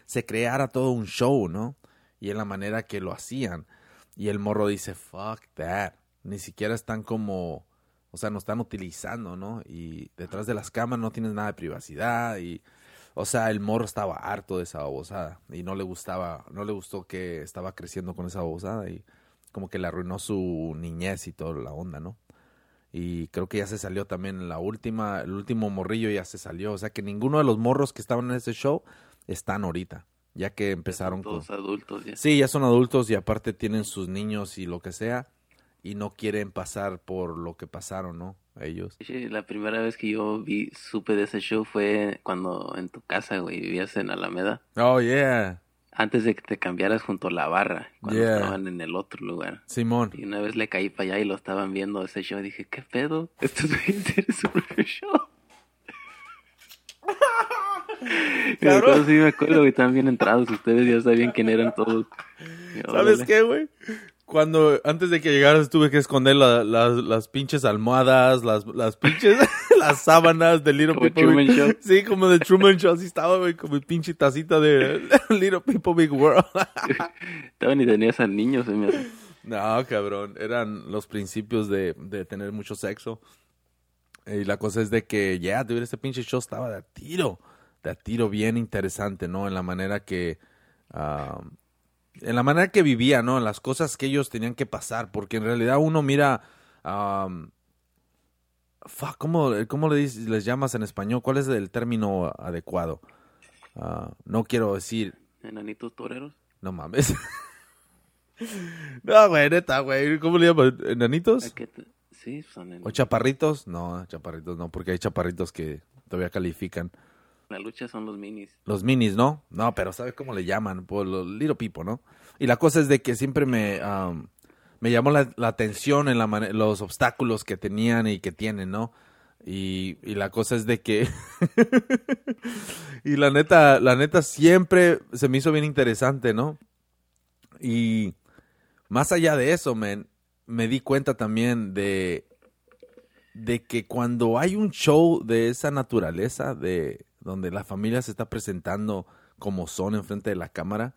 se creara todo un show, ¿no? Y en la manera que lo hacían. Y el morro dice, fuck that. Ni siquiera están como, o sea, no están utilizando, ¿no? Y detrás de las cámaras no tienes nada de privacidad. Y, o sea, el morro estaba harto de esa babosada. Y no le gustaba, no le gustó que estaba creciendo con esa babosada. Y como que le arruinó su niñez y toda la onda, ¿no? Y creo que ya se salió también la última, el último morrillo ya se salió. O sea que ninguno de los morros que estaban en ese show están ahorita ya que empezaron Todos adultos ya. Sí, ya son adultos y aparte tienen sus niños y lo que sea y no quieren pasar por lo que pasaron, ¿no? Ellos. Sí, La primera vez que yo vi, supe de ese show fue cuando en tu casa, güey, vivías en Alameda. Oh, yeah. Antes de que te cambiaras junto a la barra, cuando Yeah. estaban en el otro lugar. Simón. Y una vez le caí para allá y lo estaban viendo ese show. Dije, ¿qué pedo? Esto es propio show. Acuerdo, sí, me acuerdo, güey, estaban bien entrados. Ustedes ya sabían quién eran todos. ¿Sabes qué, güey? Cuando antes de que llegaras tuve que esconder la- las, las pinches almohadas, las, las pinches las sábanas de Little Como People Truman Big- Show. Sí, como de Truman Show, así estaba, güey, como mi pinche tacita de Little People Big World. Estaban y tenías a niños, se me hace. No, cabrón, eran los principios de, de tener mucho sexo. Y la cosa es de que, ya, dude, este pinche show estaba de tiro, de a tiro bien interesante, ¿no? En la manera que, ah, en la manera que vivía, ¿no? En las cosas que ellos tenían que pasar, porque en realidad uno mira, um, fuck, ¿cómo, cómo le dices- les llamas en español? ¿Cuál es el término adecuado? Ah, no quiero decir, Enanitos toreros. no mames. no, güey, neta, güey. ¿Cómo le llaman? ¿Enanitos? ¿A qué te- Sí, son en... ¿O chaparritos? No, chaparritos no, porque hay chaparritos que todavía califican. La lucha son los minis. Los minis, ¿no? No, pero ¿sabes cómo le llaman? Por los little people, ¿no? Y la cosa es de que siempre me, me llamó la, atención en la los obstáculos que tenían y que tienen, ¿no? Y, y la cosa es de que... y la neta, la neta siempre se me hizo bien interesante, ¿no? Y más allá de eso, man, me di cuenta también de, de que cuando hay un show de esa naturaleza, de donde la familia se está presentando como son enfrente de la cámara,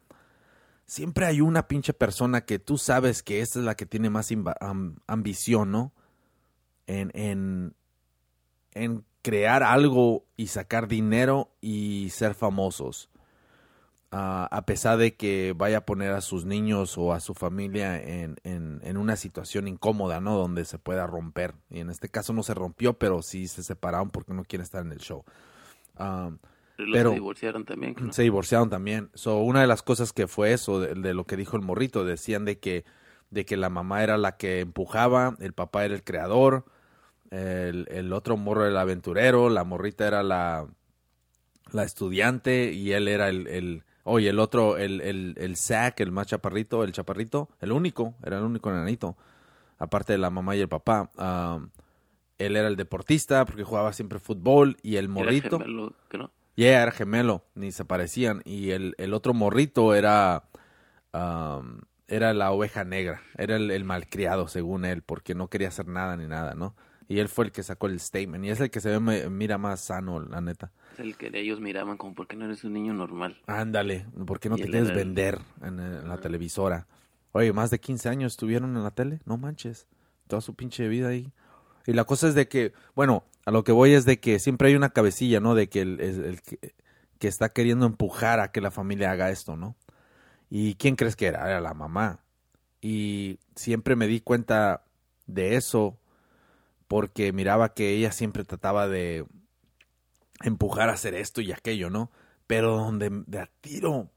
siempre hay una pinche persona que tú sabes que esta es la que tiene más ambición, ¿no? En, en, en crear algo y sacar dinero y ser famosos. Ah, a pesar de que vaya a poner a sus niños o a su familia en, en, en una situación incómoda, ¿no? Donde se pueda romper. Y en este caso no se rompió, pero sí se separaron porque no quieren estar en el show. Pero, Pero- se divorciaron también. ¿no? se divorciaron también. So, una de las cosas que fue eso, de, de lo que dijo el morrito, decían de que, de que la mamá era la que empujaba, el papá era el creador, el, el otro morro era el aventurero, la morrita era la, la estudiante y él era el, el oye, el otro, el, el, el Zack, el más chaparrito, el chaparrito, el único, era el único enanito, aparte de la mamá y el papá. um, él era el deportista porque jugaba siempre fútbol y el Era morrito. gemelo, que no? Yeah, era gemelo, ni se parecían. Y el, el otro morrito era, um, era la oveja negra, era el, el malcriado, según él, porque no quería hacer nada ni nada, ¿no? Y él fue el que sacó el statement. Y es el que se ve, mira más sano, la neta. Es el que ellos miraban como, ¿por qué no eres un niño normal? Ándale, ¿por qué no Y te quieres era el- vender en, en la televisora? Oye, más de 15 años estuvieron en la tele, no manches. Toda su pinche vida ahí. Y la cosa es de que, bueno, a lo que voy es de que siempre hay una cabecilla, ¿no? De que el, el que, que está queriendo empujar a que la familia haga esto, ¿no? ¿Y quién crees que era? Era la mamá. Y siempre me di cuenta de eso porque miraba que ella siempre trataba de empujar a hacer esto y aquello, ¿no? Pero donde de a tiro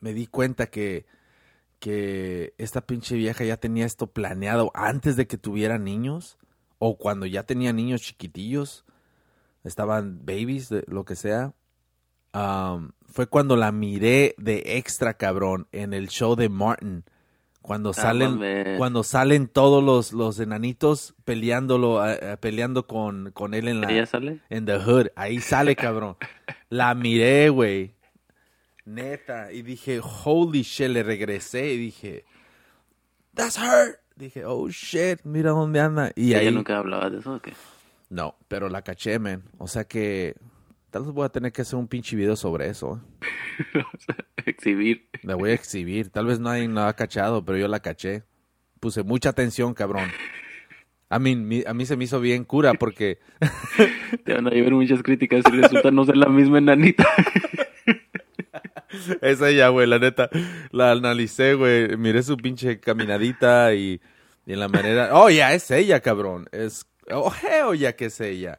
me di cuenta que, que esta pinche vieja ya tenía esto planeado antes de que tuviera niños o cuando ya tenía niños chiquitillos, estaban babies, de lo que sea. Am, fue cuando la miré de extra cabrón en el show de Martin. Cuando salen, cuando salen todos los, los enanitos peleándolo, eh, eh, peleando con, con él en la, ¿Ella sale? en The Hood. Ahí sale, cabrón. La miré, güey. Neta. Y dije, holy shit, le regresé y dije, that's her. Dije, oh shit, mira dónde anda. Y ¿Ella ahí, nunca hablaba de eso o qué? no, pero la caché, man. O sea que, tal vez voy a tener que hacer un pinche video sobre eso. ¿eh? Exhibir. La voy a exhibir. Tal vez nadie la ha cachado, pero yo la caché. Puse mucha atención, cabrón. A mí, a mí se me hizo bien cura porque Te van a llevar muchas críticas y resulta no ser la misma enanita. Es ella, güey, la neta. La analicé, güey. Miré su pinche caminadita y, y en la manera. Oh, ya, es ella, cabrón. Es. Oh, hell ya que es ella.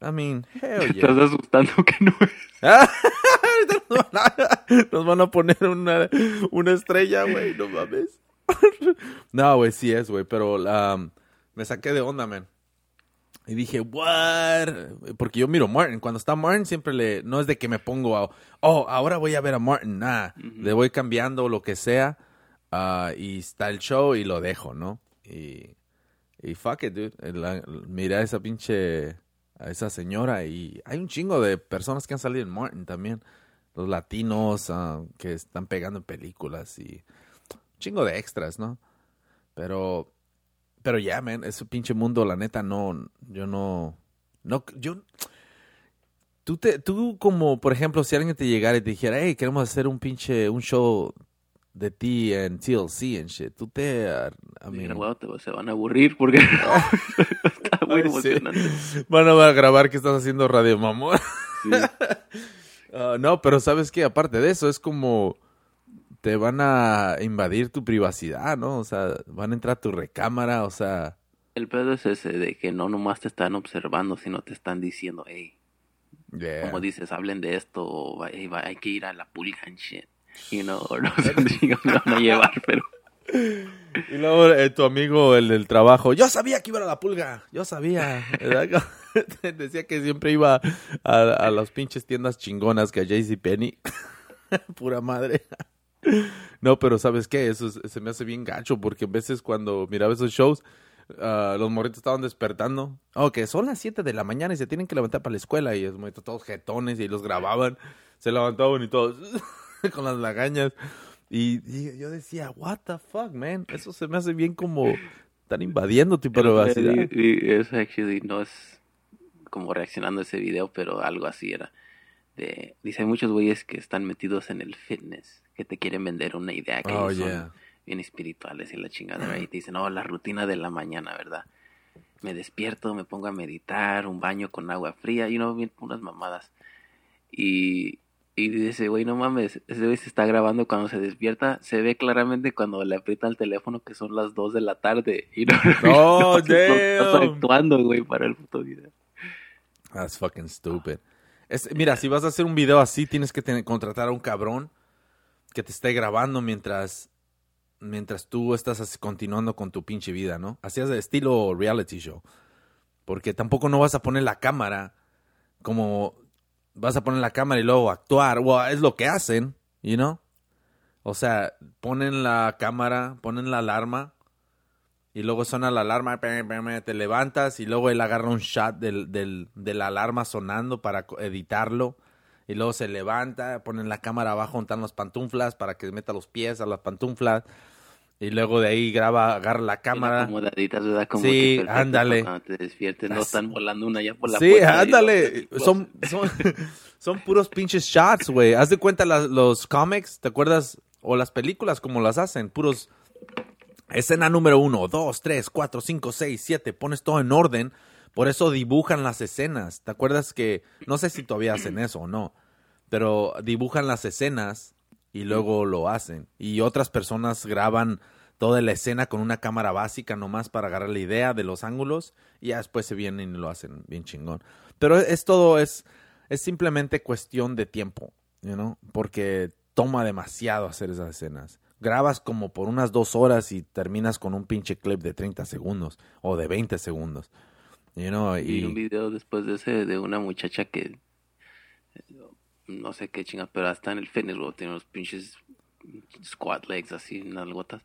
I mean, hell yeah. estás asustando que no es. Ahorita nos, van a, nos van a poner una, una estrella, güey, no mames. no, güey, sí es, güey, pero um, me saqué de onda, man. Y dije, what? Porque yo miro Martin. Cuando está Martin, siempre le. No es de que me pongo a. Oh, ahora voy a ver a Martin. Nah. Le voy cambiando lo que sea. ah, y está el show y lo dejo, ¿no? Y. Y fuck it, dude. La- miré a esa pinche. A esa señora. Y hay un chingo de personas que han salido en Martin también. Los latinos ah, que están pegando en películas. Y. Un chingo de extras, ¿no? Pero. Pero ya, man, ese pinche mundo, la neta, no, yo no, no, yo, tú tú como, por ejemplo, si alguien te llegara y te dijera, hey, queremos hacer un pinche, un show de ti en TLC and shit, tú te, I mean, Mira, wow, te- se van a aburrir porque está muy Ay, sí. emocionante. van a grabar que estás haciendo radio, mamón. Sí. Ah, no, pero sabes que aparte de eso, es como, te van a invadir tu privacidad, ¿no? O sea, van a entrar a tu recámara, o sea, El pedo es ese de que no nomás te están observando, sino te están diciendo, hey, yeah. como dices, hablen de esto, o "Va- hey, va- hay que ir a la pulga and shit. O no chingados me van a llevar, pero Y luego eh, tu amigo, el del trabajo, yo sabía que iba a la pulga, yo sabía. Decía que siempre iba a, a las pinches tiendas chingonas que a JCPenney. Pura madre. No, pero ¿sabes qué? Eso es- se me hace bien gacho porque a veces cuando miraba esos shows, ah, los morritos estaban despertando. Oh, que son las 7 de la mañana y se tienen que levantar para la escuela y los morritos todos jetones y los grababan. Se levantaban y todos con las lagañas. Y, y yo decía, what the fuck, man? Eso se me hace bien como están invadiendo tu privacidad. Y, y eso actually no es como reaccionando a ese video, pero algo así era. De, dice, hay muchos güeyes que están metidos en el fitness, que te quieren vender una idea que Oh, son yeah. bien espirituales y la chingada, y te dicen, oh, la rutina de la mañana, ¿verdad? Me despierto, me pongo a meditar, un baño con agua fría, y no, bien unas mamadas. Y, y dice, güey, no mames, ese güey se está grabando cuando se despierta, se ve claramente cuando le aprieta el teléfono que son las 2 de la tarde. Y no, no, no actuando, güey, para el puto video. That's fucking stupid. Es, mira, si vas a hacer un video así, tienes que tener- contratar a un cabrón que te esté grabando mientras mientras tú estás continuando con tu pinche vida, ¿no? Así es de estilo reality show. Porque tampoco no vas a poner la cámara como vas a poner la cámara y luego actuar. Well, es lo que hacen, you know? O sea, ponen la cámara, ponen la alarma y luego suena la alarma, te levantas y luego él agarra un shot del, del, de la alarma sonando para editarlo y luego se levanta, ponen la cámara abajo, están las pantuflas para que meta los pies a las pantuflas y luego de ahí graba, agarra la cámara. Acomodaditas, ¿verdad? Como Sí, perfecto ándale. Cuando te despiertes, no están volando una ya por la Sí, puerta. ándale. los- Son, son, son puros pinches shots, güey. Haz de cuenta las- los cómics, ¿te acuerdas? O las películas como las hacen, puros... Escena número uno, dos, tres, cuatro, cinco, seis, siete. Pones todo en orden. Por eso dibujan las escenas. ¿Te acuerdas que... No sé si todavía hacen eso o no. Pero dibujan las escenas y luego lo hacen. Y otras personas graban toda la escena con una cámara básica nomás para agarrar la idea de los ángulos y ya después se vienen y lo hacen bien chingón. Pero es todo, es, es simplemente cuestión de tiempo, you know? porque toma demasiado hacer esas escenas. Grabas como por unas dos horas y terminas con un pinche clip de 30 segundos o de 20 segundos. You know? Vi un y, video después de ese de una muchacha que no sé qué chinga, pero hasta en el fitness tiene los pinches squat legs así, nalgotas.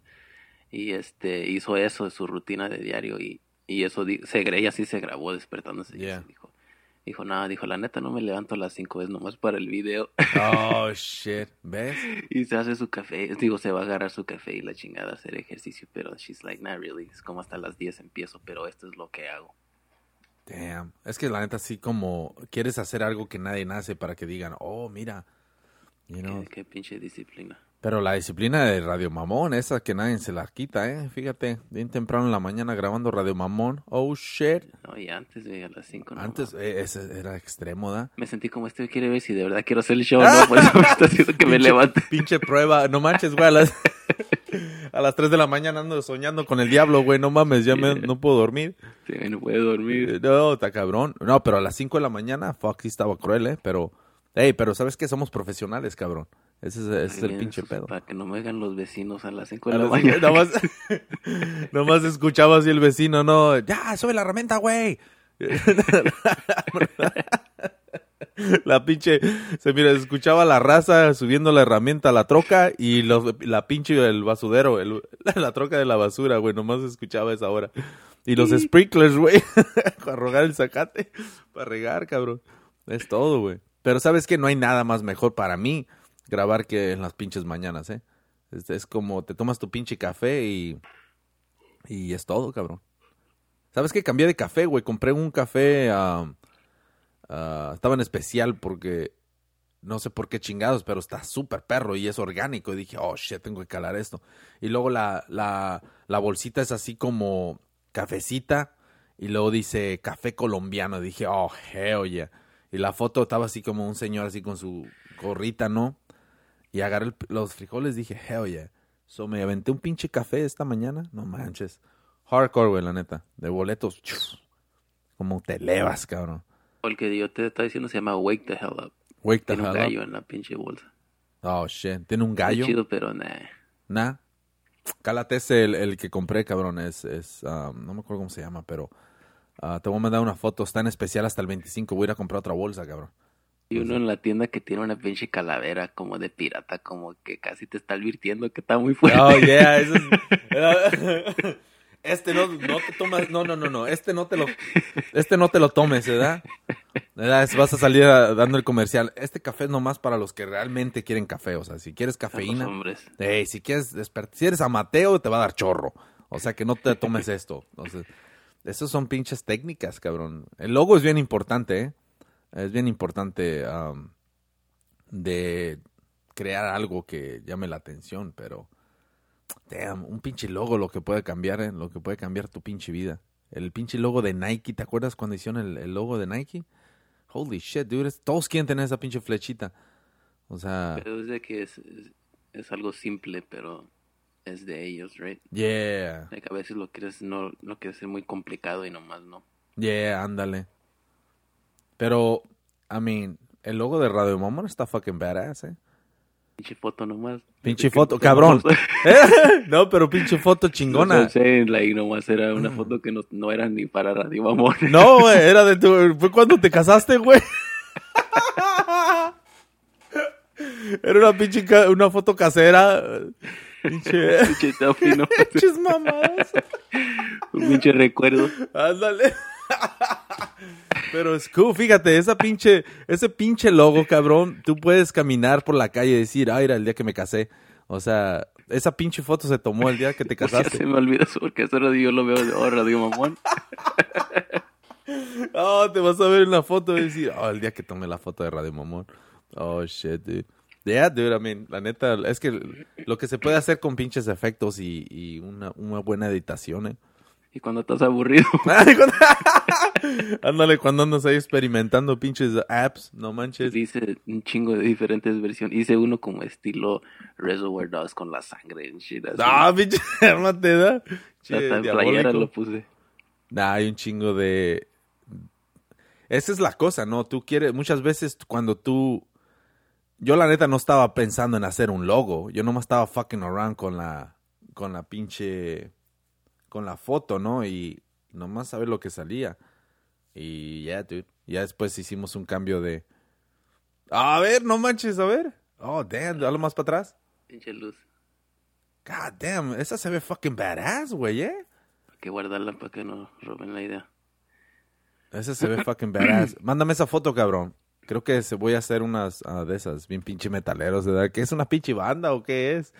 Y este hizo eso de su rutina de diario y, y eso se ella sí se grabó despertándose y Yeah. eso dijo. Dijo, nada, dijo, la neta no me levanto a las 5 es nomás para el video. oh, shit. ¿Ves? y se hace su café, digo, se va a agarrar su café y la chingada hacer ejercicio, pero she's like, not really, es como hasta las 10 empiezo, pero esto es lo que hago. Damn. Es que la neta sí como quieres hacer algo que nadie nace para que digan, oh, mira. You know? Qué, qué pinche disciplina. Pero la disciplina de Radio Mamón, esa que nadie se la quita, ¿eh? Fíjate, bien temprano en la mañana grabando Radio Mamón. Oh, shit. No, y antes, güey, a las 5 no. Antes eh, ese era extremo, ¿da? Me sentí como este quiere ver si de verdad quiero hacer el show, no, por eso me está haciendo que me Pinche- levante. Pinche prueba. No manches, güey. A las, a las 3 de la mañana ando soñando con el diablo, güey. No mames, ya me- no puedo dormir. Sí, no puedo dormir. Eh, No, está cabrón. No, pero a las 5 de la mañana, fuck, sí estaba cruel, ¿eh? Pero, hey, pero ¿sabes qué? Somos profesionales, cabrón. Ese es, ese es Ay, el pinche pedo. Para que no me hagan los vecinos a las 5 de A la las mañana. nomás, nomás escuchaba así el vecino, no, ya, sube la herramienta, güey. La pinche, se mira, escuchaba la raza subiendo la herramienta a la troca y los, la pinche, el basurero, el- la troca de la basura, güey, nomás escuchaba esa hora. Y los sprinklers, güey, para rogar el zacate, para regar, cabrón. Es todo, güey. Pero sabes que no hay nada más mejor para mí grabar que en las pinches mañanas, ¿eh? Es, es como te tomas tu pinche café y, y es todo, cabrón. ¿Sabes qué? Cambié de café, güey. Compré un café, ah, estaba en especial porque no sé por qué chingados, pero está súper perro y es orgánico. Y dije, oh, shit, tengo que calar esto. Y luego la, la, la bolsita es así como cafecita y luego dice café colombiano. dije, oh, hell yeah. Y la foto estaba así como un señor así con su gorrita, ¿no? Y agarré los frijoles, dije, hell yeah. So me aventé un pinche café esta mañana, no manches. Hardcore, güey, la neta. De boletos. Como te elevas, cabrón. El que yo te estaba diciendo se llama Wake the Hell Up. Wake the Tiene un hell gallo up. en la pinche bolsa. Oh, shit. ¿Tiene un Está gallo? chido, pero nah. Nah. Cálate ese, el, el que compré, cabrón. Es, es um, no me acuerdo cómo se llama, pero ah, te voy a mandar una foto. Está en especial hasta el 25. Voy a ir a comprar otra bolsa, cabrón. Y uno en la tienda que tiene una pinche calavera como de pirata, como que casi te está advirtiendo que está muy fuerte. Oh, yeah. Eso es- Este no, no te tomas, no, no, no, no, este no te lo, este no te lo tomes, ¿verdad? ¿Verdad? Es- Vas a salir a- dando el comercial. Este café es nomás para los que realmente quieren café, o sea, si quieres cafeína. Ey, si quieres despertar, si eres amateo, te va a dar chorro. O sea, que no te tomes esto. Entonces, esos son pinches técnicas, cabrón. El logo es bien importante, ¿eh? Es bien importante de crear algo que llame la atención, pero... Damn, un pinche logo lo que puede cambiar, ¿eh? Lo que puede cambiar tu pinche vida. El pinche logo de Nike, ¿te acuerdas cuando hicieron el, el logo de Nike? Holy shit, dude. Todos quieren tener esa pinche flechita. O sea, Pero es de que es, es, es algo simple, pero es de ellos, right? yeah. Like, a veces lo quieres, no, lo quieres hacer muy complicado y nomás no. Yeah, ándale. Pero, I mean, el logo de Radio Mamón está fucking badass, eh. Pinche foto nomás. Pinche foto, cabrón. ¿Eh? No, pero pinche foto chingona. No sé, like, nomás era una foto que no, no era ni para Radio Mamón. No, güey, era de tu... Fue cuando te casaste, güey. Era una pinche... ca- Una foto casera. Pinche... Pinche selfie, ¿no? Pinches mamadas. Un pinche recuerdo. Ándale. Pero es cool, fíjate, esa pinche, ese pinche logo, cabrón, tú puedes caminar por la calle y decir, ah, era el día que me casé. O sea, esa pinche foto se tomó el día que te Ya se casaste. me olvida eso porque eso radio yo lo veo de oh, Radio Mamón. Oh, te vas a ver en la foto y decir, oh, el día que tomé la foto de Radio Mamón. Oh, shit, dude. Yeah, dude, I mean, la neta, es que lo que se puede hacer con pinches efectos y, y una, una buena editación, eh. Y cuando estás aburrido, Ándale, cuando andas ahí experimentando pinches apps, no manches. dice un chingo de diferentes versiones. Hice uno como estilo Reservoir Dogs con la sangre y shit. Ah, pinche arma te da. Hasta en playera lo puse. Nah, hay un chingo de... Esa es la cosa, ¿no? Tú quieres... Muchas veces cuando tú... Yo la neta no estaba pensando en hacer un logo. Yo nomás estaba fucking around con la... Con la pinche... Con la foto, ¿no? Y nomás saber lo que salía. Y ya, dude. Ya después hicimos un cambio de... A ver, no manches, a ver. Oh, damn, dale más para atrás. Pinche luz. God damn, esa se ve fucking badass, güey, ¿eh? Hay que guardarla para que no roben la idea. Esa se ve fucking badass. Mándame esa foto, cabrón. Creo que se voy a hacer unas ah, de esas, bien pinche metaleros, ¿verdad? ¿Qué es una pinche banda o qué es?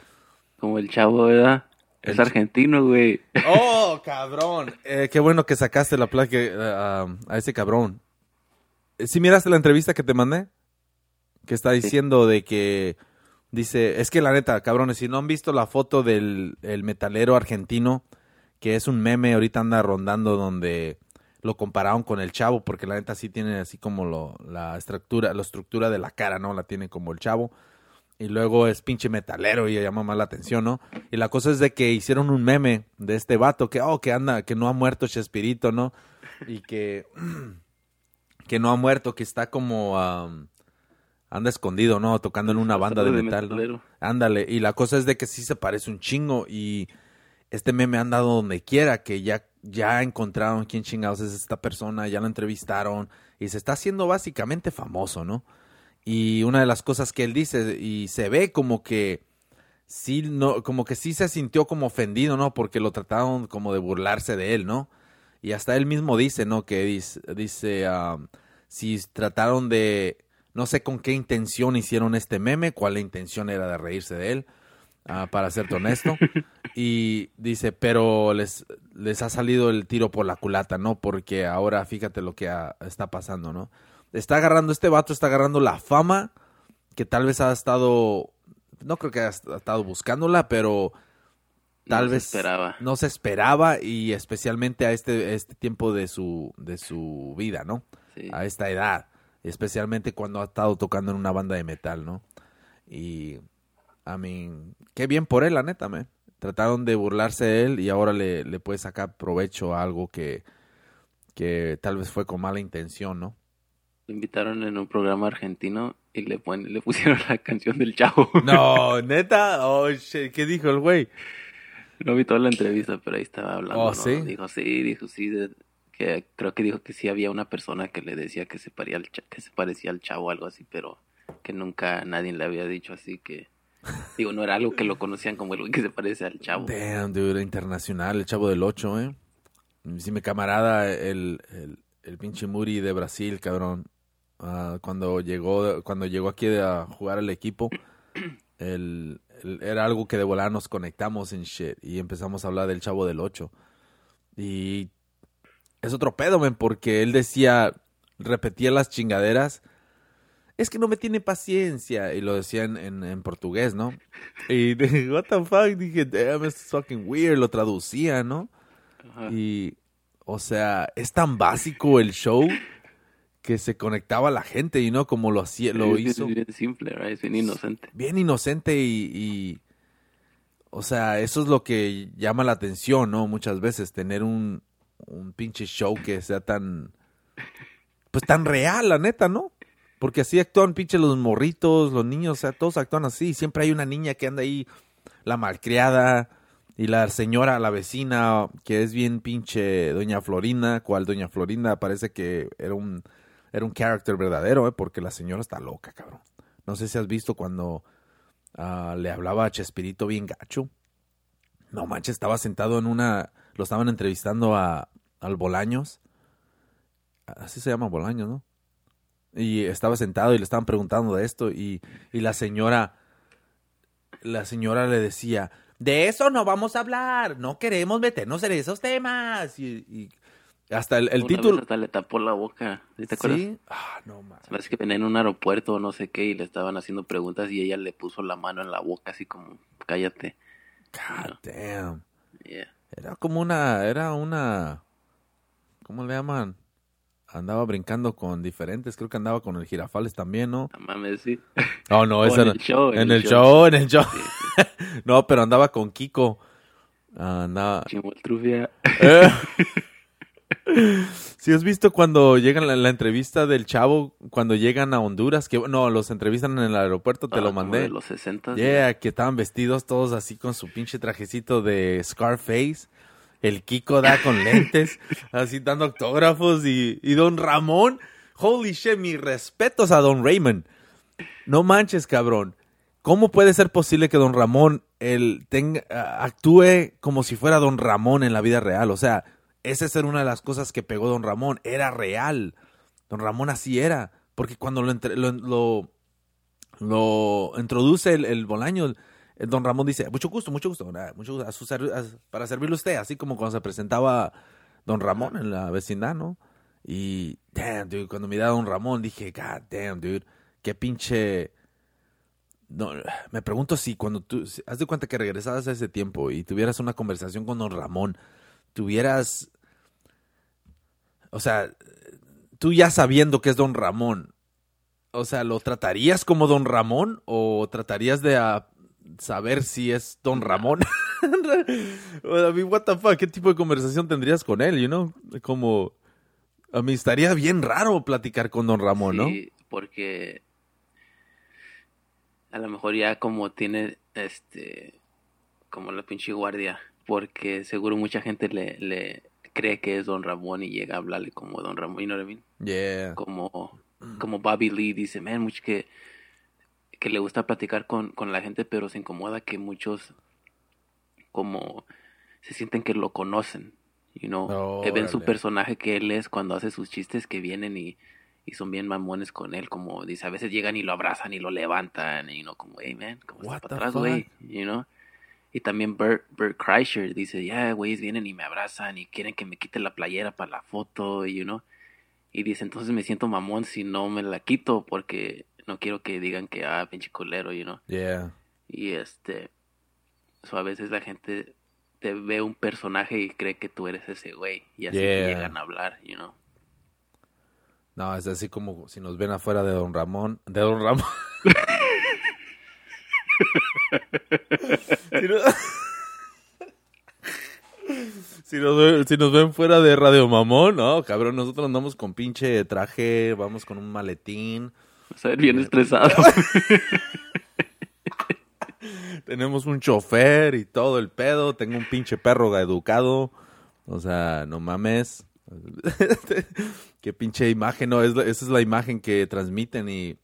Como el chavo, ¿verdad? Es argentino, güey. ¡Oh, cabrón! Eh, qué bueno que sacaste la placa eh, a, ese cabrón. Eh, ¿Sí miraste la entrevista que te mandé? Que está diciendo de que... Dice, es que la neta, cabrones, si no han visto la foto del el metalero argentino, que es un meme, ahorita anda rondando donde lo compararon con el chavo, porque la neta sí tiene así como lo, la estructura, la estructura de la cara, ¿no? La tiene como el chavo. Y luego es pinche metalero y llama más la atención, ¿no? Y la cosa es de que hicieron un meme de este vato que, oh, que anda, que no ha muerto Chespirito, ¿no? Y que, que no ha muerto, que está como, am, anda escondido, ¿no? Tocando en una banda de de metal. Ándale, y la cosa es de que sí se parece un chingo y este meme ha andado donde quiera, que ya, ya encontraron quién chingados es esta persona, ya lo entrevistaron y se está haciendo básicamente famoso, ¿no? Y una de las cosas que él dice, y se ve como que sí, no, como que sí se sintió como ofendido, ¿no? Porque lo trataron como de burlarse de él, ¿no? Y hasta él mismo dice, ¿no? Que dice, dice um, si trataron de, no sé con qué intención hicieron este meme, cuál la intención era de reírse de él, ah, para serte honesto. Y dice, pero les, les ha salido el tiro por la culata, ¿no? Porque ahora fíjate lo que ha- está pasando, ¿no? Está agarrando, este vato está agarrando la fama que tal vez ha estado, no creo que haya estado buscándola, pero tal No se vez esperaba. no se esperaba y especialmente a este, este tiempo de su, de su vida, ¿no? Sí. a esta edad, especialmente cuando ha estado tocando en una banda de metal, ¿no? Y, I mean, qué bien por él, la neta, man. Trataron de burlarse de él y ahora le, le puede sacar provecho a algo que, que tal vez fue con mala intención, ¿no? Lo invitaron en un programa argentino y le, le pusieron la canción del chavo. No, neta, oh, shit, ¿qué dijo el güey? No vi toda la entrevista, pero ahí estaba hablando. Oh. Dijo, sí, dijo, sí. de- que creo que dijo que sí había una persona que le decía que se, parecía al, que se parecía al chavo o algo así, pero que nunca nadie le había dicho así que... Digo, no era algo que lo conocían como el güey que se parece al chavo. Damn, dude, internacional, el chavo del 8, ¿eh? Si mi camarada, el, el, el pinche Muri de Brasil, cabrón, ah, cuando llegó cuando llegó aquí a jugar al equipo, el, el- era algo que de volada nos conectamos en shit y empezamos a hablar del chavo del 8. Y es otro pedo, men, porque él decía, repetía las chingaderas. Es que no me tiene paciencia. Y lo decía en, en, en portugués, ¿no? Y dije, what the fuck? Dije, damn, it's fucking weird. Lo traducía, ¿no? Ajá. Y, o sea, es tan básico el show que se conectaba a la gente y no como lo hacía, lo Es- hizo Es bien simple? Es bien inocente. bien inocente y, y, o sea, eso es lo que llama la atención, ¿no? Muchas veces tener un, un pinche show que sea tan, pues tan real, la neta, ¿no? Porque así actúan pinche los morritos, los niños, o sea, todos actúan así. Siempre hay una niña que anda ahí, la malcriada, y la señora, la vecina, que es bien pinche Doña Florinda, cual Doña Florinda parece que era un, era un character verdadero, ¿eh? porque la señora está loca, cabrón. No sé si has visto cuando ah, le hablaba a Chespirito bien gacho. No manches, estaba sentado en una, lo estaban entrevistando a, al Bolaños. Así se llama Bolaños, ¿no? Y estaba sentado y le estaban preguntando de esto y, y la señora, la señora le decía, de eso no vamos a hablar, no queremos meternos en esos temas. Y, y hasta el, el Una título... vez hasta le tapó la boca. ¿Sí ¿Te acuerdas? Sí. Ah, no mames. Parece que venía en un aeropuerto o no sé qué y le estaban haciendo preguntas y ella le puso la mano en la boca así como, cállate. God damn. Yeah. Era como una, era una, ¿cómo le llaman? Andaba brincando con diferentes, creo que andaba con el girafales también, ¿no? No mames, sí. Oh, no, en el show, En el show, en el show. no, pero andaba con Kiko. Andaba. Chimoltrufia. Eh. Si has visto cuando llegan la, la entrevista del chavo, cuando llegan a Honduras, que no, los entrevistan en el aeropuerto, te Ah, lo mandé. De los 60. Yeah, que estaban vestidos todos así con su pinche trajecito de Scarface. El Kiko da con lentes, así dando autógrafos y, y Don Ramón. Holy shit, mis respetos a Don Raymond. No manches, cabrón. ¿Cómo puede ser posible que Don Ramón tenga, actúe como si fuera Don Ramón en la vida real? O sea, esa es una de las cosas que pegó Don Ramón. Era real. Don Ramón así era. Porque cuando lo, entre- lo, introduce el, el Bolaño, el don Ramón dice, mucho gusto, mucho gusto, nada, mucho gusto, para servirle a usted, así como cuando se presentaba don Ramón en la vecindad, ¿no? Y, damn, dude, cuando miraba a don Ramón dije, god damn, dude, qué pinche... Me pregunto si cuando tú, si- haz de cuenta que regresaras a ese tiempo y tuvieras una conversación con don Ramón, tuvieras, o sea, tú ya sabiendo que es don Ramón, o sea, ¿lo tratarías como Don Ramón o tratarías de ah, saber si es Don Ramón? a mí, what the fuck, ¿qué tipo de conversación tendrías con él, you know? Como, a mí estaría bien raro platicar con Don Ramón, ¿no? Sí, porque a lo mejor ya como tiene este como la pinche guardia, porque seguro mucha gente le cree que es Don Ramón y llega a hablarle como Don Ramón, you know what I mean? Yeah. Como como Bobby Lee dice, man, mucho que que le gusta platicar con, con la gente, pero se incomoda que muchos como se sienten que lo conocen, you know, que ven su personaje que él es cuando hace sus chistes que vienen y, y son bien mamones con él, como dice, a veces llegan y lo abrazan y lo levantan, y no como, hey man, ¿cómo What estás the para atrás, güey? You know? Y también Bert, Bert Kreischer dice, ya, güeyes vienen y me abrazan y quieren que me quite la playera para la foto, you know? Y dice, entonces me siento mamón si no me la quito porque no quiero que digan que, ah, pinche culero, you know? Yeah. Y este, so, a veces la gente te ve un personaje y cree que tú eres ese güey y así te llegan a hablar, you know? No, es así como si nos ven afuera de Don Ramón. De Don Ramón. si, no- Si nos, ven, si nos ven fuera de Radio Mamón, no, cabrón, nosotros andamos con pinche traje, vamos con un maletín, Vas a ver bien estresado. tenemos un chofer y todo el pedo, tengo un pinche perro educado, o sea, no mames. Qué pinche imagen, no, es esa es la imagen que transmiten y,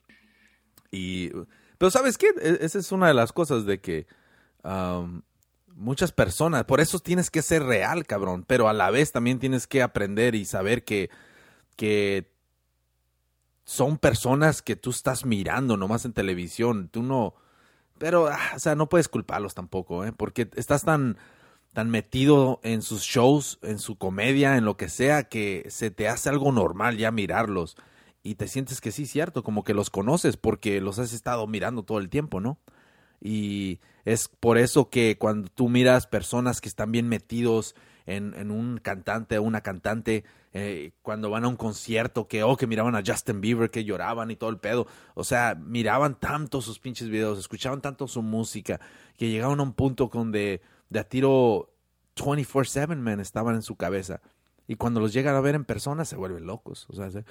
y pero sabes qué, E- esa es una de las cosas de que muchas personas, por eso tienes que ser real, cabrón, pero a la vez también tienes que aprender y saber que, que son personas que tú estás mirando nomás en televisión, tú no, pero, ah, o sea, no puedes culparlos tampoco, ¿eh? Porque estás tan, tan metido en sus shows, en su comedia, en lo que sea, que se te hace algo normal ya mirarlos. Y te sientes que sí, cierto, como que los conoces porque los has estado mirando todo el tiempo, ¿no? Y es por eso que cuando tú miras personas que están bien metidos en, en un cantante o una cantante, eh, cuando van a un concierto, que, oh, que miraban a Justin Bieber, que lloraban y todo el pedo. O sea, miraban tanto sus pinches videos, escuchaban tanto su música, que llegaban a un punto donde de a tiro 24-7, man, estaban en su cabeza. Y cuando los llegan a ver en persona se vuelven locos. O sea, se-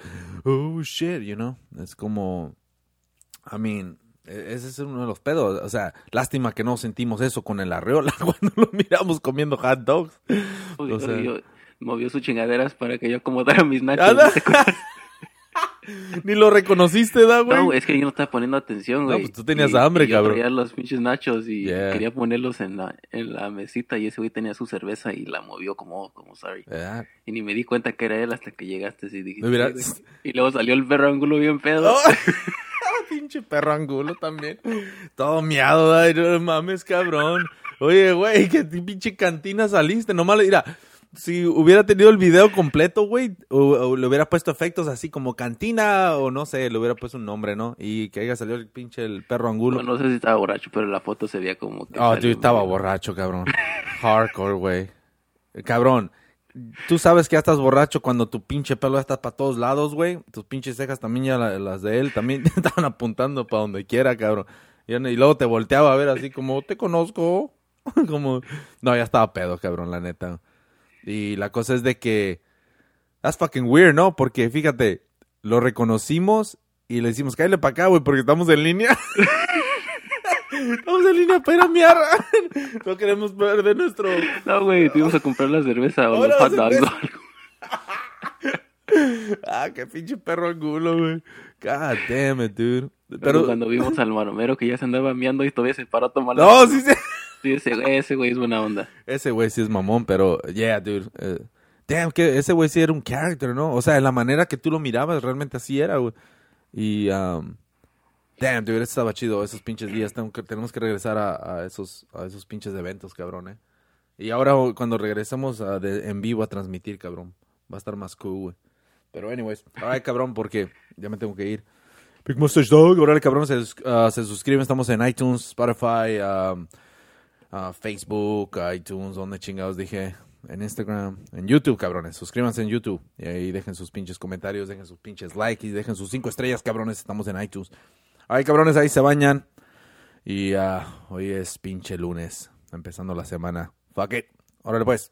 oh shit, you know. Es como, I mean, e- ese es uno de los pedos. O sea, lástima que no sentimos eso con el arreola cuando lo miramos comiendo hot dogs. Movió, O sea- yo- movió sus chingaderas para que yo acomodara mis nachos. Ni lo reconociste, ¿da, güey? No, es que yo no estaba poniendo atención, No, güey. pues tú tenías Y- hambre, y yo cabrón. traía los pinches nachos y Yeah. quería ponerlos en la, en la mesita y ese güey tenía su cerveza y la movió como, como sorry. Y ni me di cuenta que era él hasta que llegaste y dijiste. Y luego salió el perro ángulo bien pedo. Oh, pinche perro angulo también. Todo miado, ay, no mames, cabrón. Oye, güey, que pinche cantina saliste. Nomás, mira, si hubiera tenido el video completo, güey, o, o le hubiera puesto efectos así como cantina, o no sé, le hubiera puesto un nombre, ¿no? Y que haya salido el pinche el perro angulo. No, no sé si estaba borracho, pero la foto se veía como que. Oh, dude, estaba borracho, cabrón. Hardcore, güey. Cabrón, tú sabes que ya estás borracho cuando tu pinche pelo ya está para todos lados, güey. Tus pinches cejas también ya la- las de él también estaban apuntando para donde quiera, cabrón. Y, y luego te volteaba a ver así como, te conozco. como, no, ya estaba pedo, cabrón, la neta. Y la cosa es de que, that's fucking weird, ¿no? Porque fíjate, lo reconocimos y le decimos, cállale para acá, güey, porque estamos en línea. Estamos en línea para ir a miar. No queremos perder nuestro. No, güey, te íbamos a comprar la cerveza o los hot la dogs o cerveza. algo. Ah, qué pinche perro angulo, güey. God damn it, dude. Pero Pero. cuando vimos al maromero que ya se andaba miando y todavía se paró a tomar la No, sí, sí. Ese, ese güey es buena onda. Ese güey sí es mamón, pero. Yeah, dude. eh, damn, que ese güey sí era un character, ¿no? O sea, la manera que tú lo mirabas, realmente así era, güey. Y. um, damn, dude, estaba chido. Esos pinches días. Que, tenemos que regresar a, a esos, a esos pinches eventos, cabrón, ¿eh? Y ahora cuando regresemos a de- en vivo a transmitir, cabrón, va a estar más cool, güey. Pero anyways, alright, cabrón, porque ya me tengo que ir. Big Mustache Dog, órale, cabrón, se, uh, se suscriben, estamos en iTunes, Spotify, um, uh, Facebook, iTunes, donde chingados dije, en Instagram, en YouTube, cabrones, suscríbanse en YouTube y ahí dejen sus pinches comentarios, dejen sus pinches likes y dejen sus cinco estrellas, cabrones, estamos en iTunes. Alright, cabrones, ahí se bañan. Y uh, hoy es pinche lunes, empezando la semana. Fuck it. Órale pues.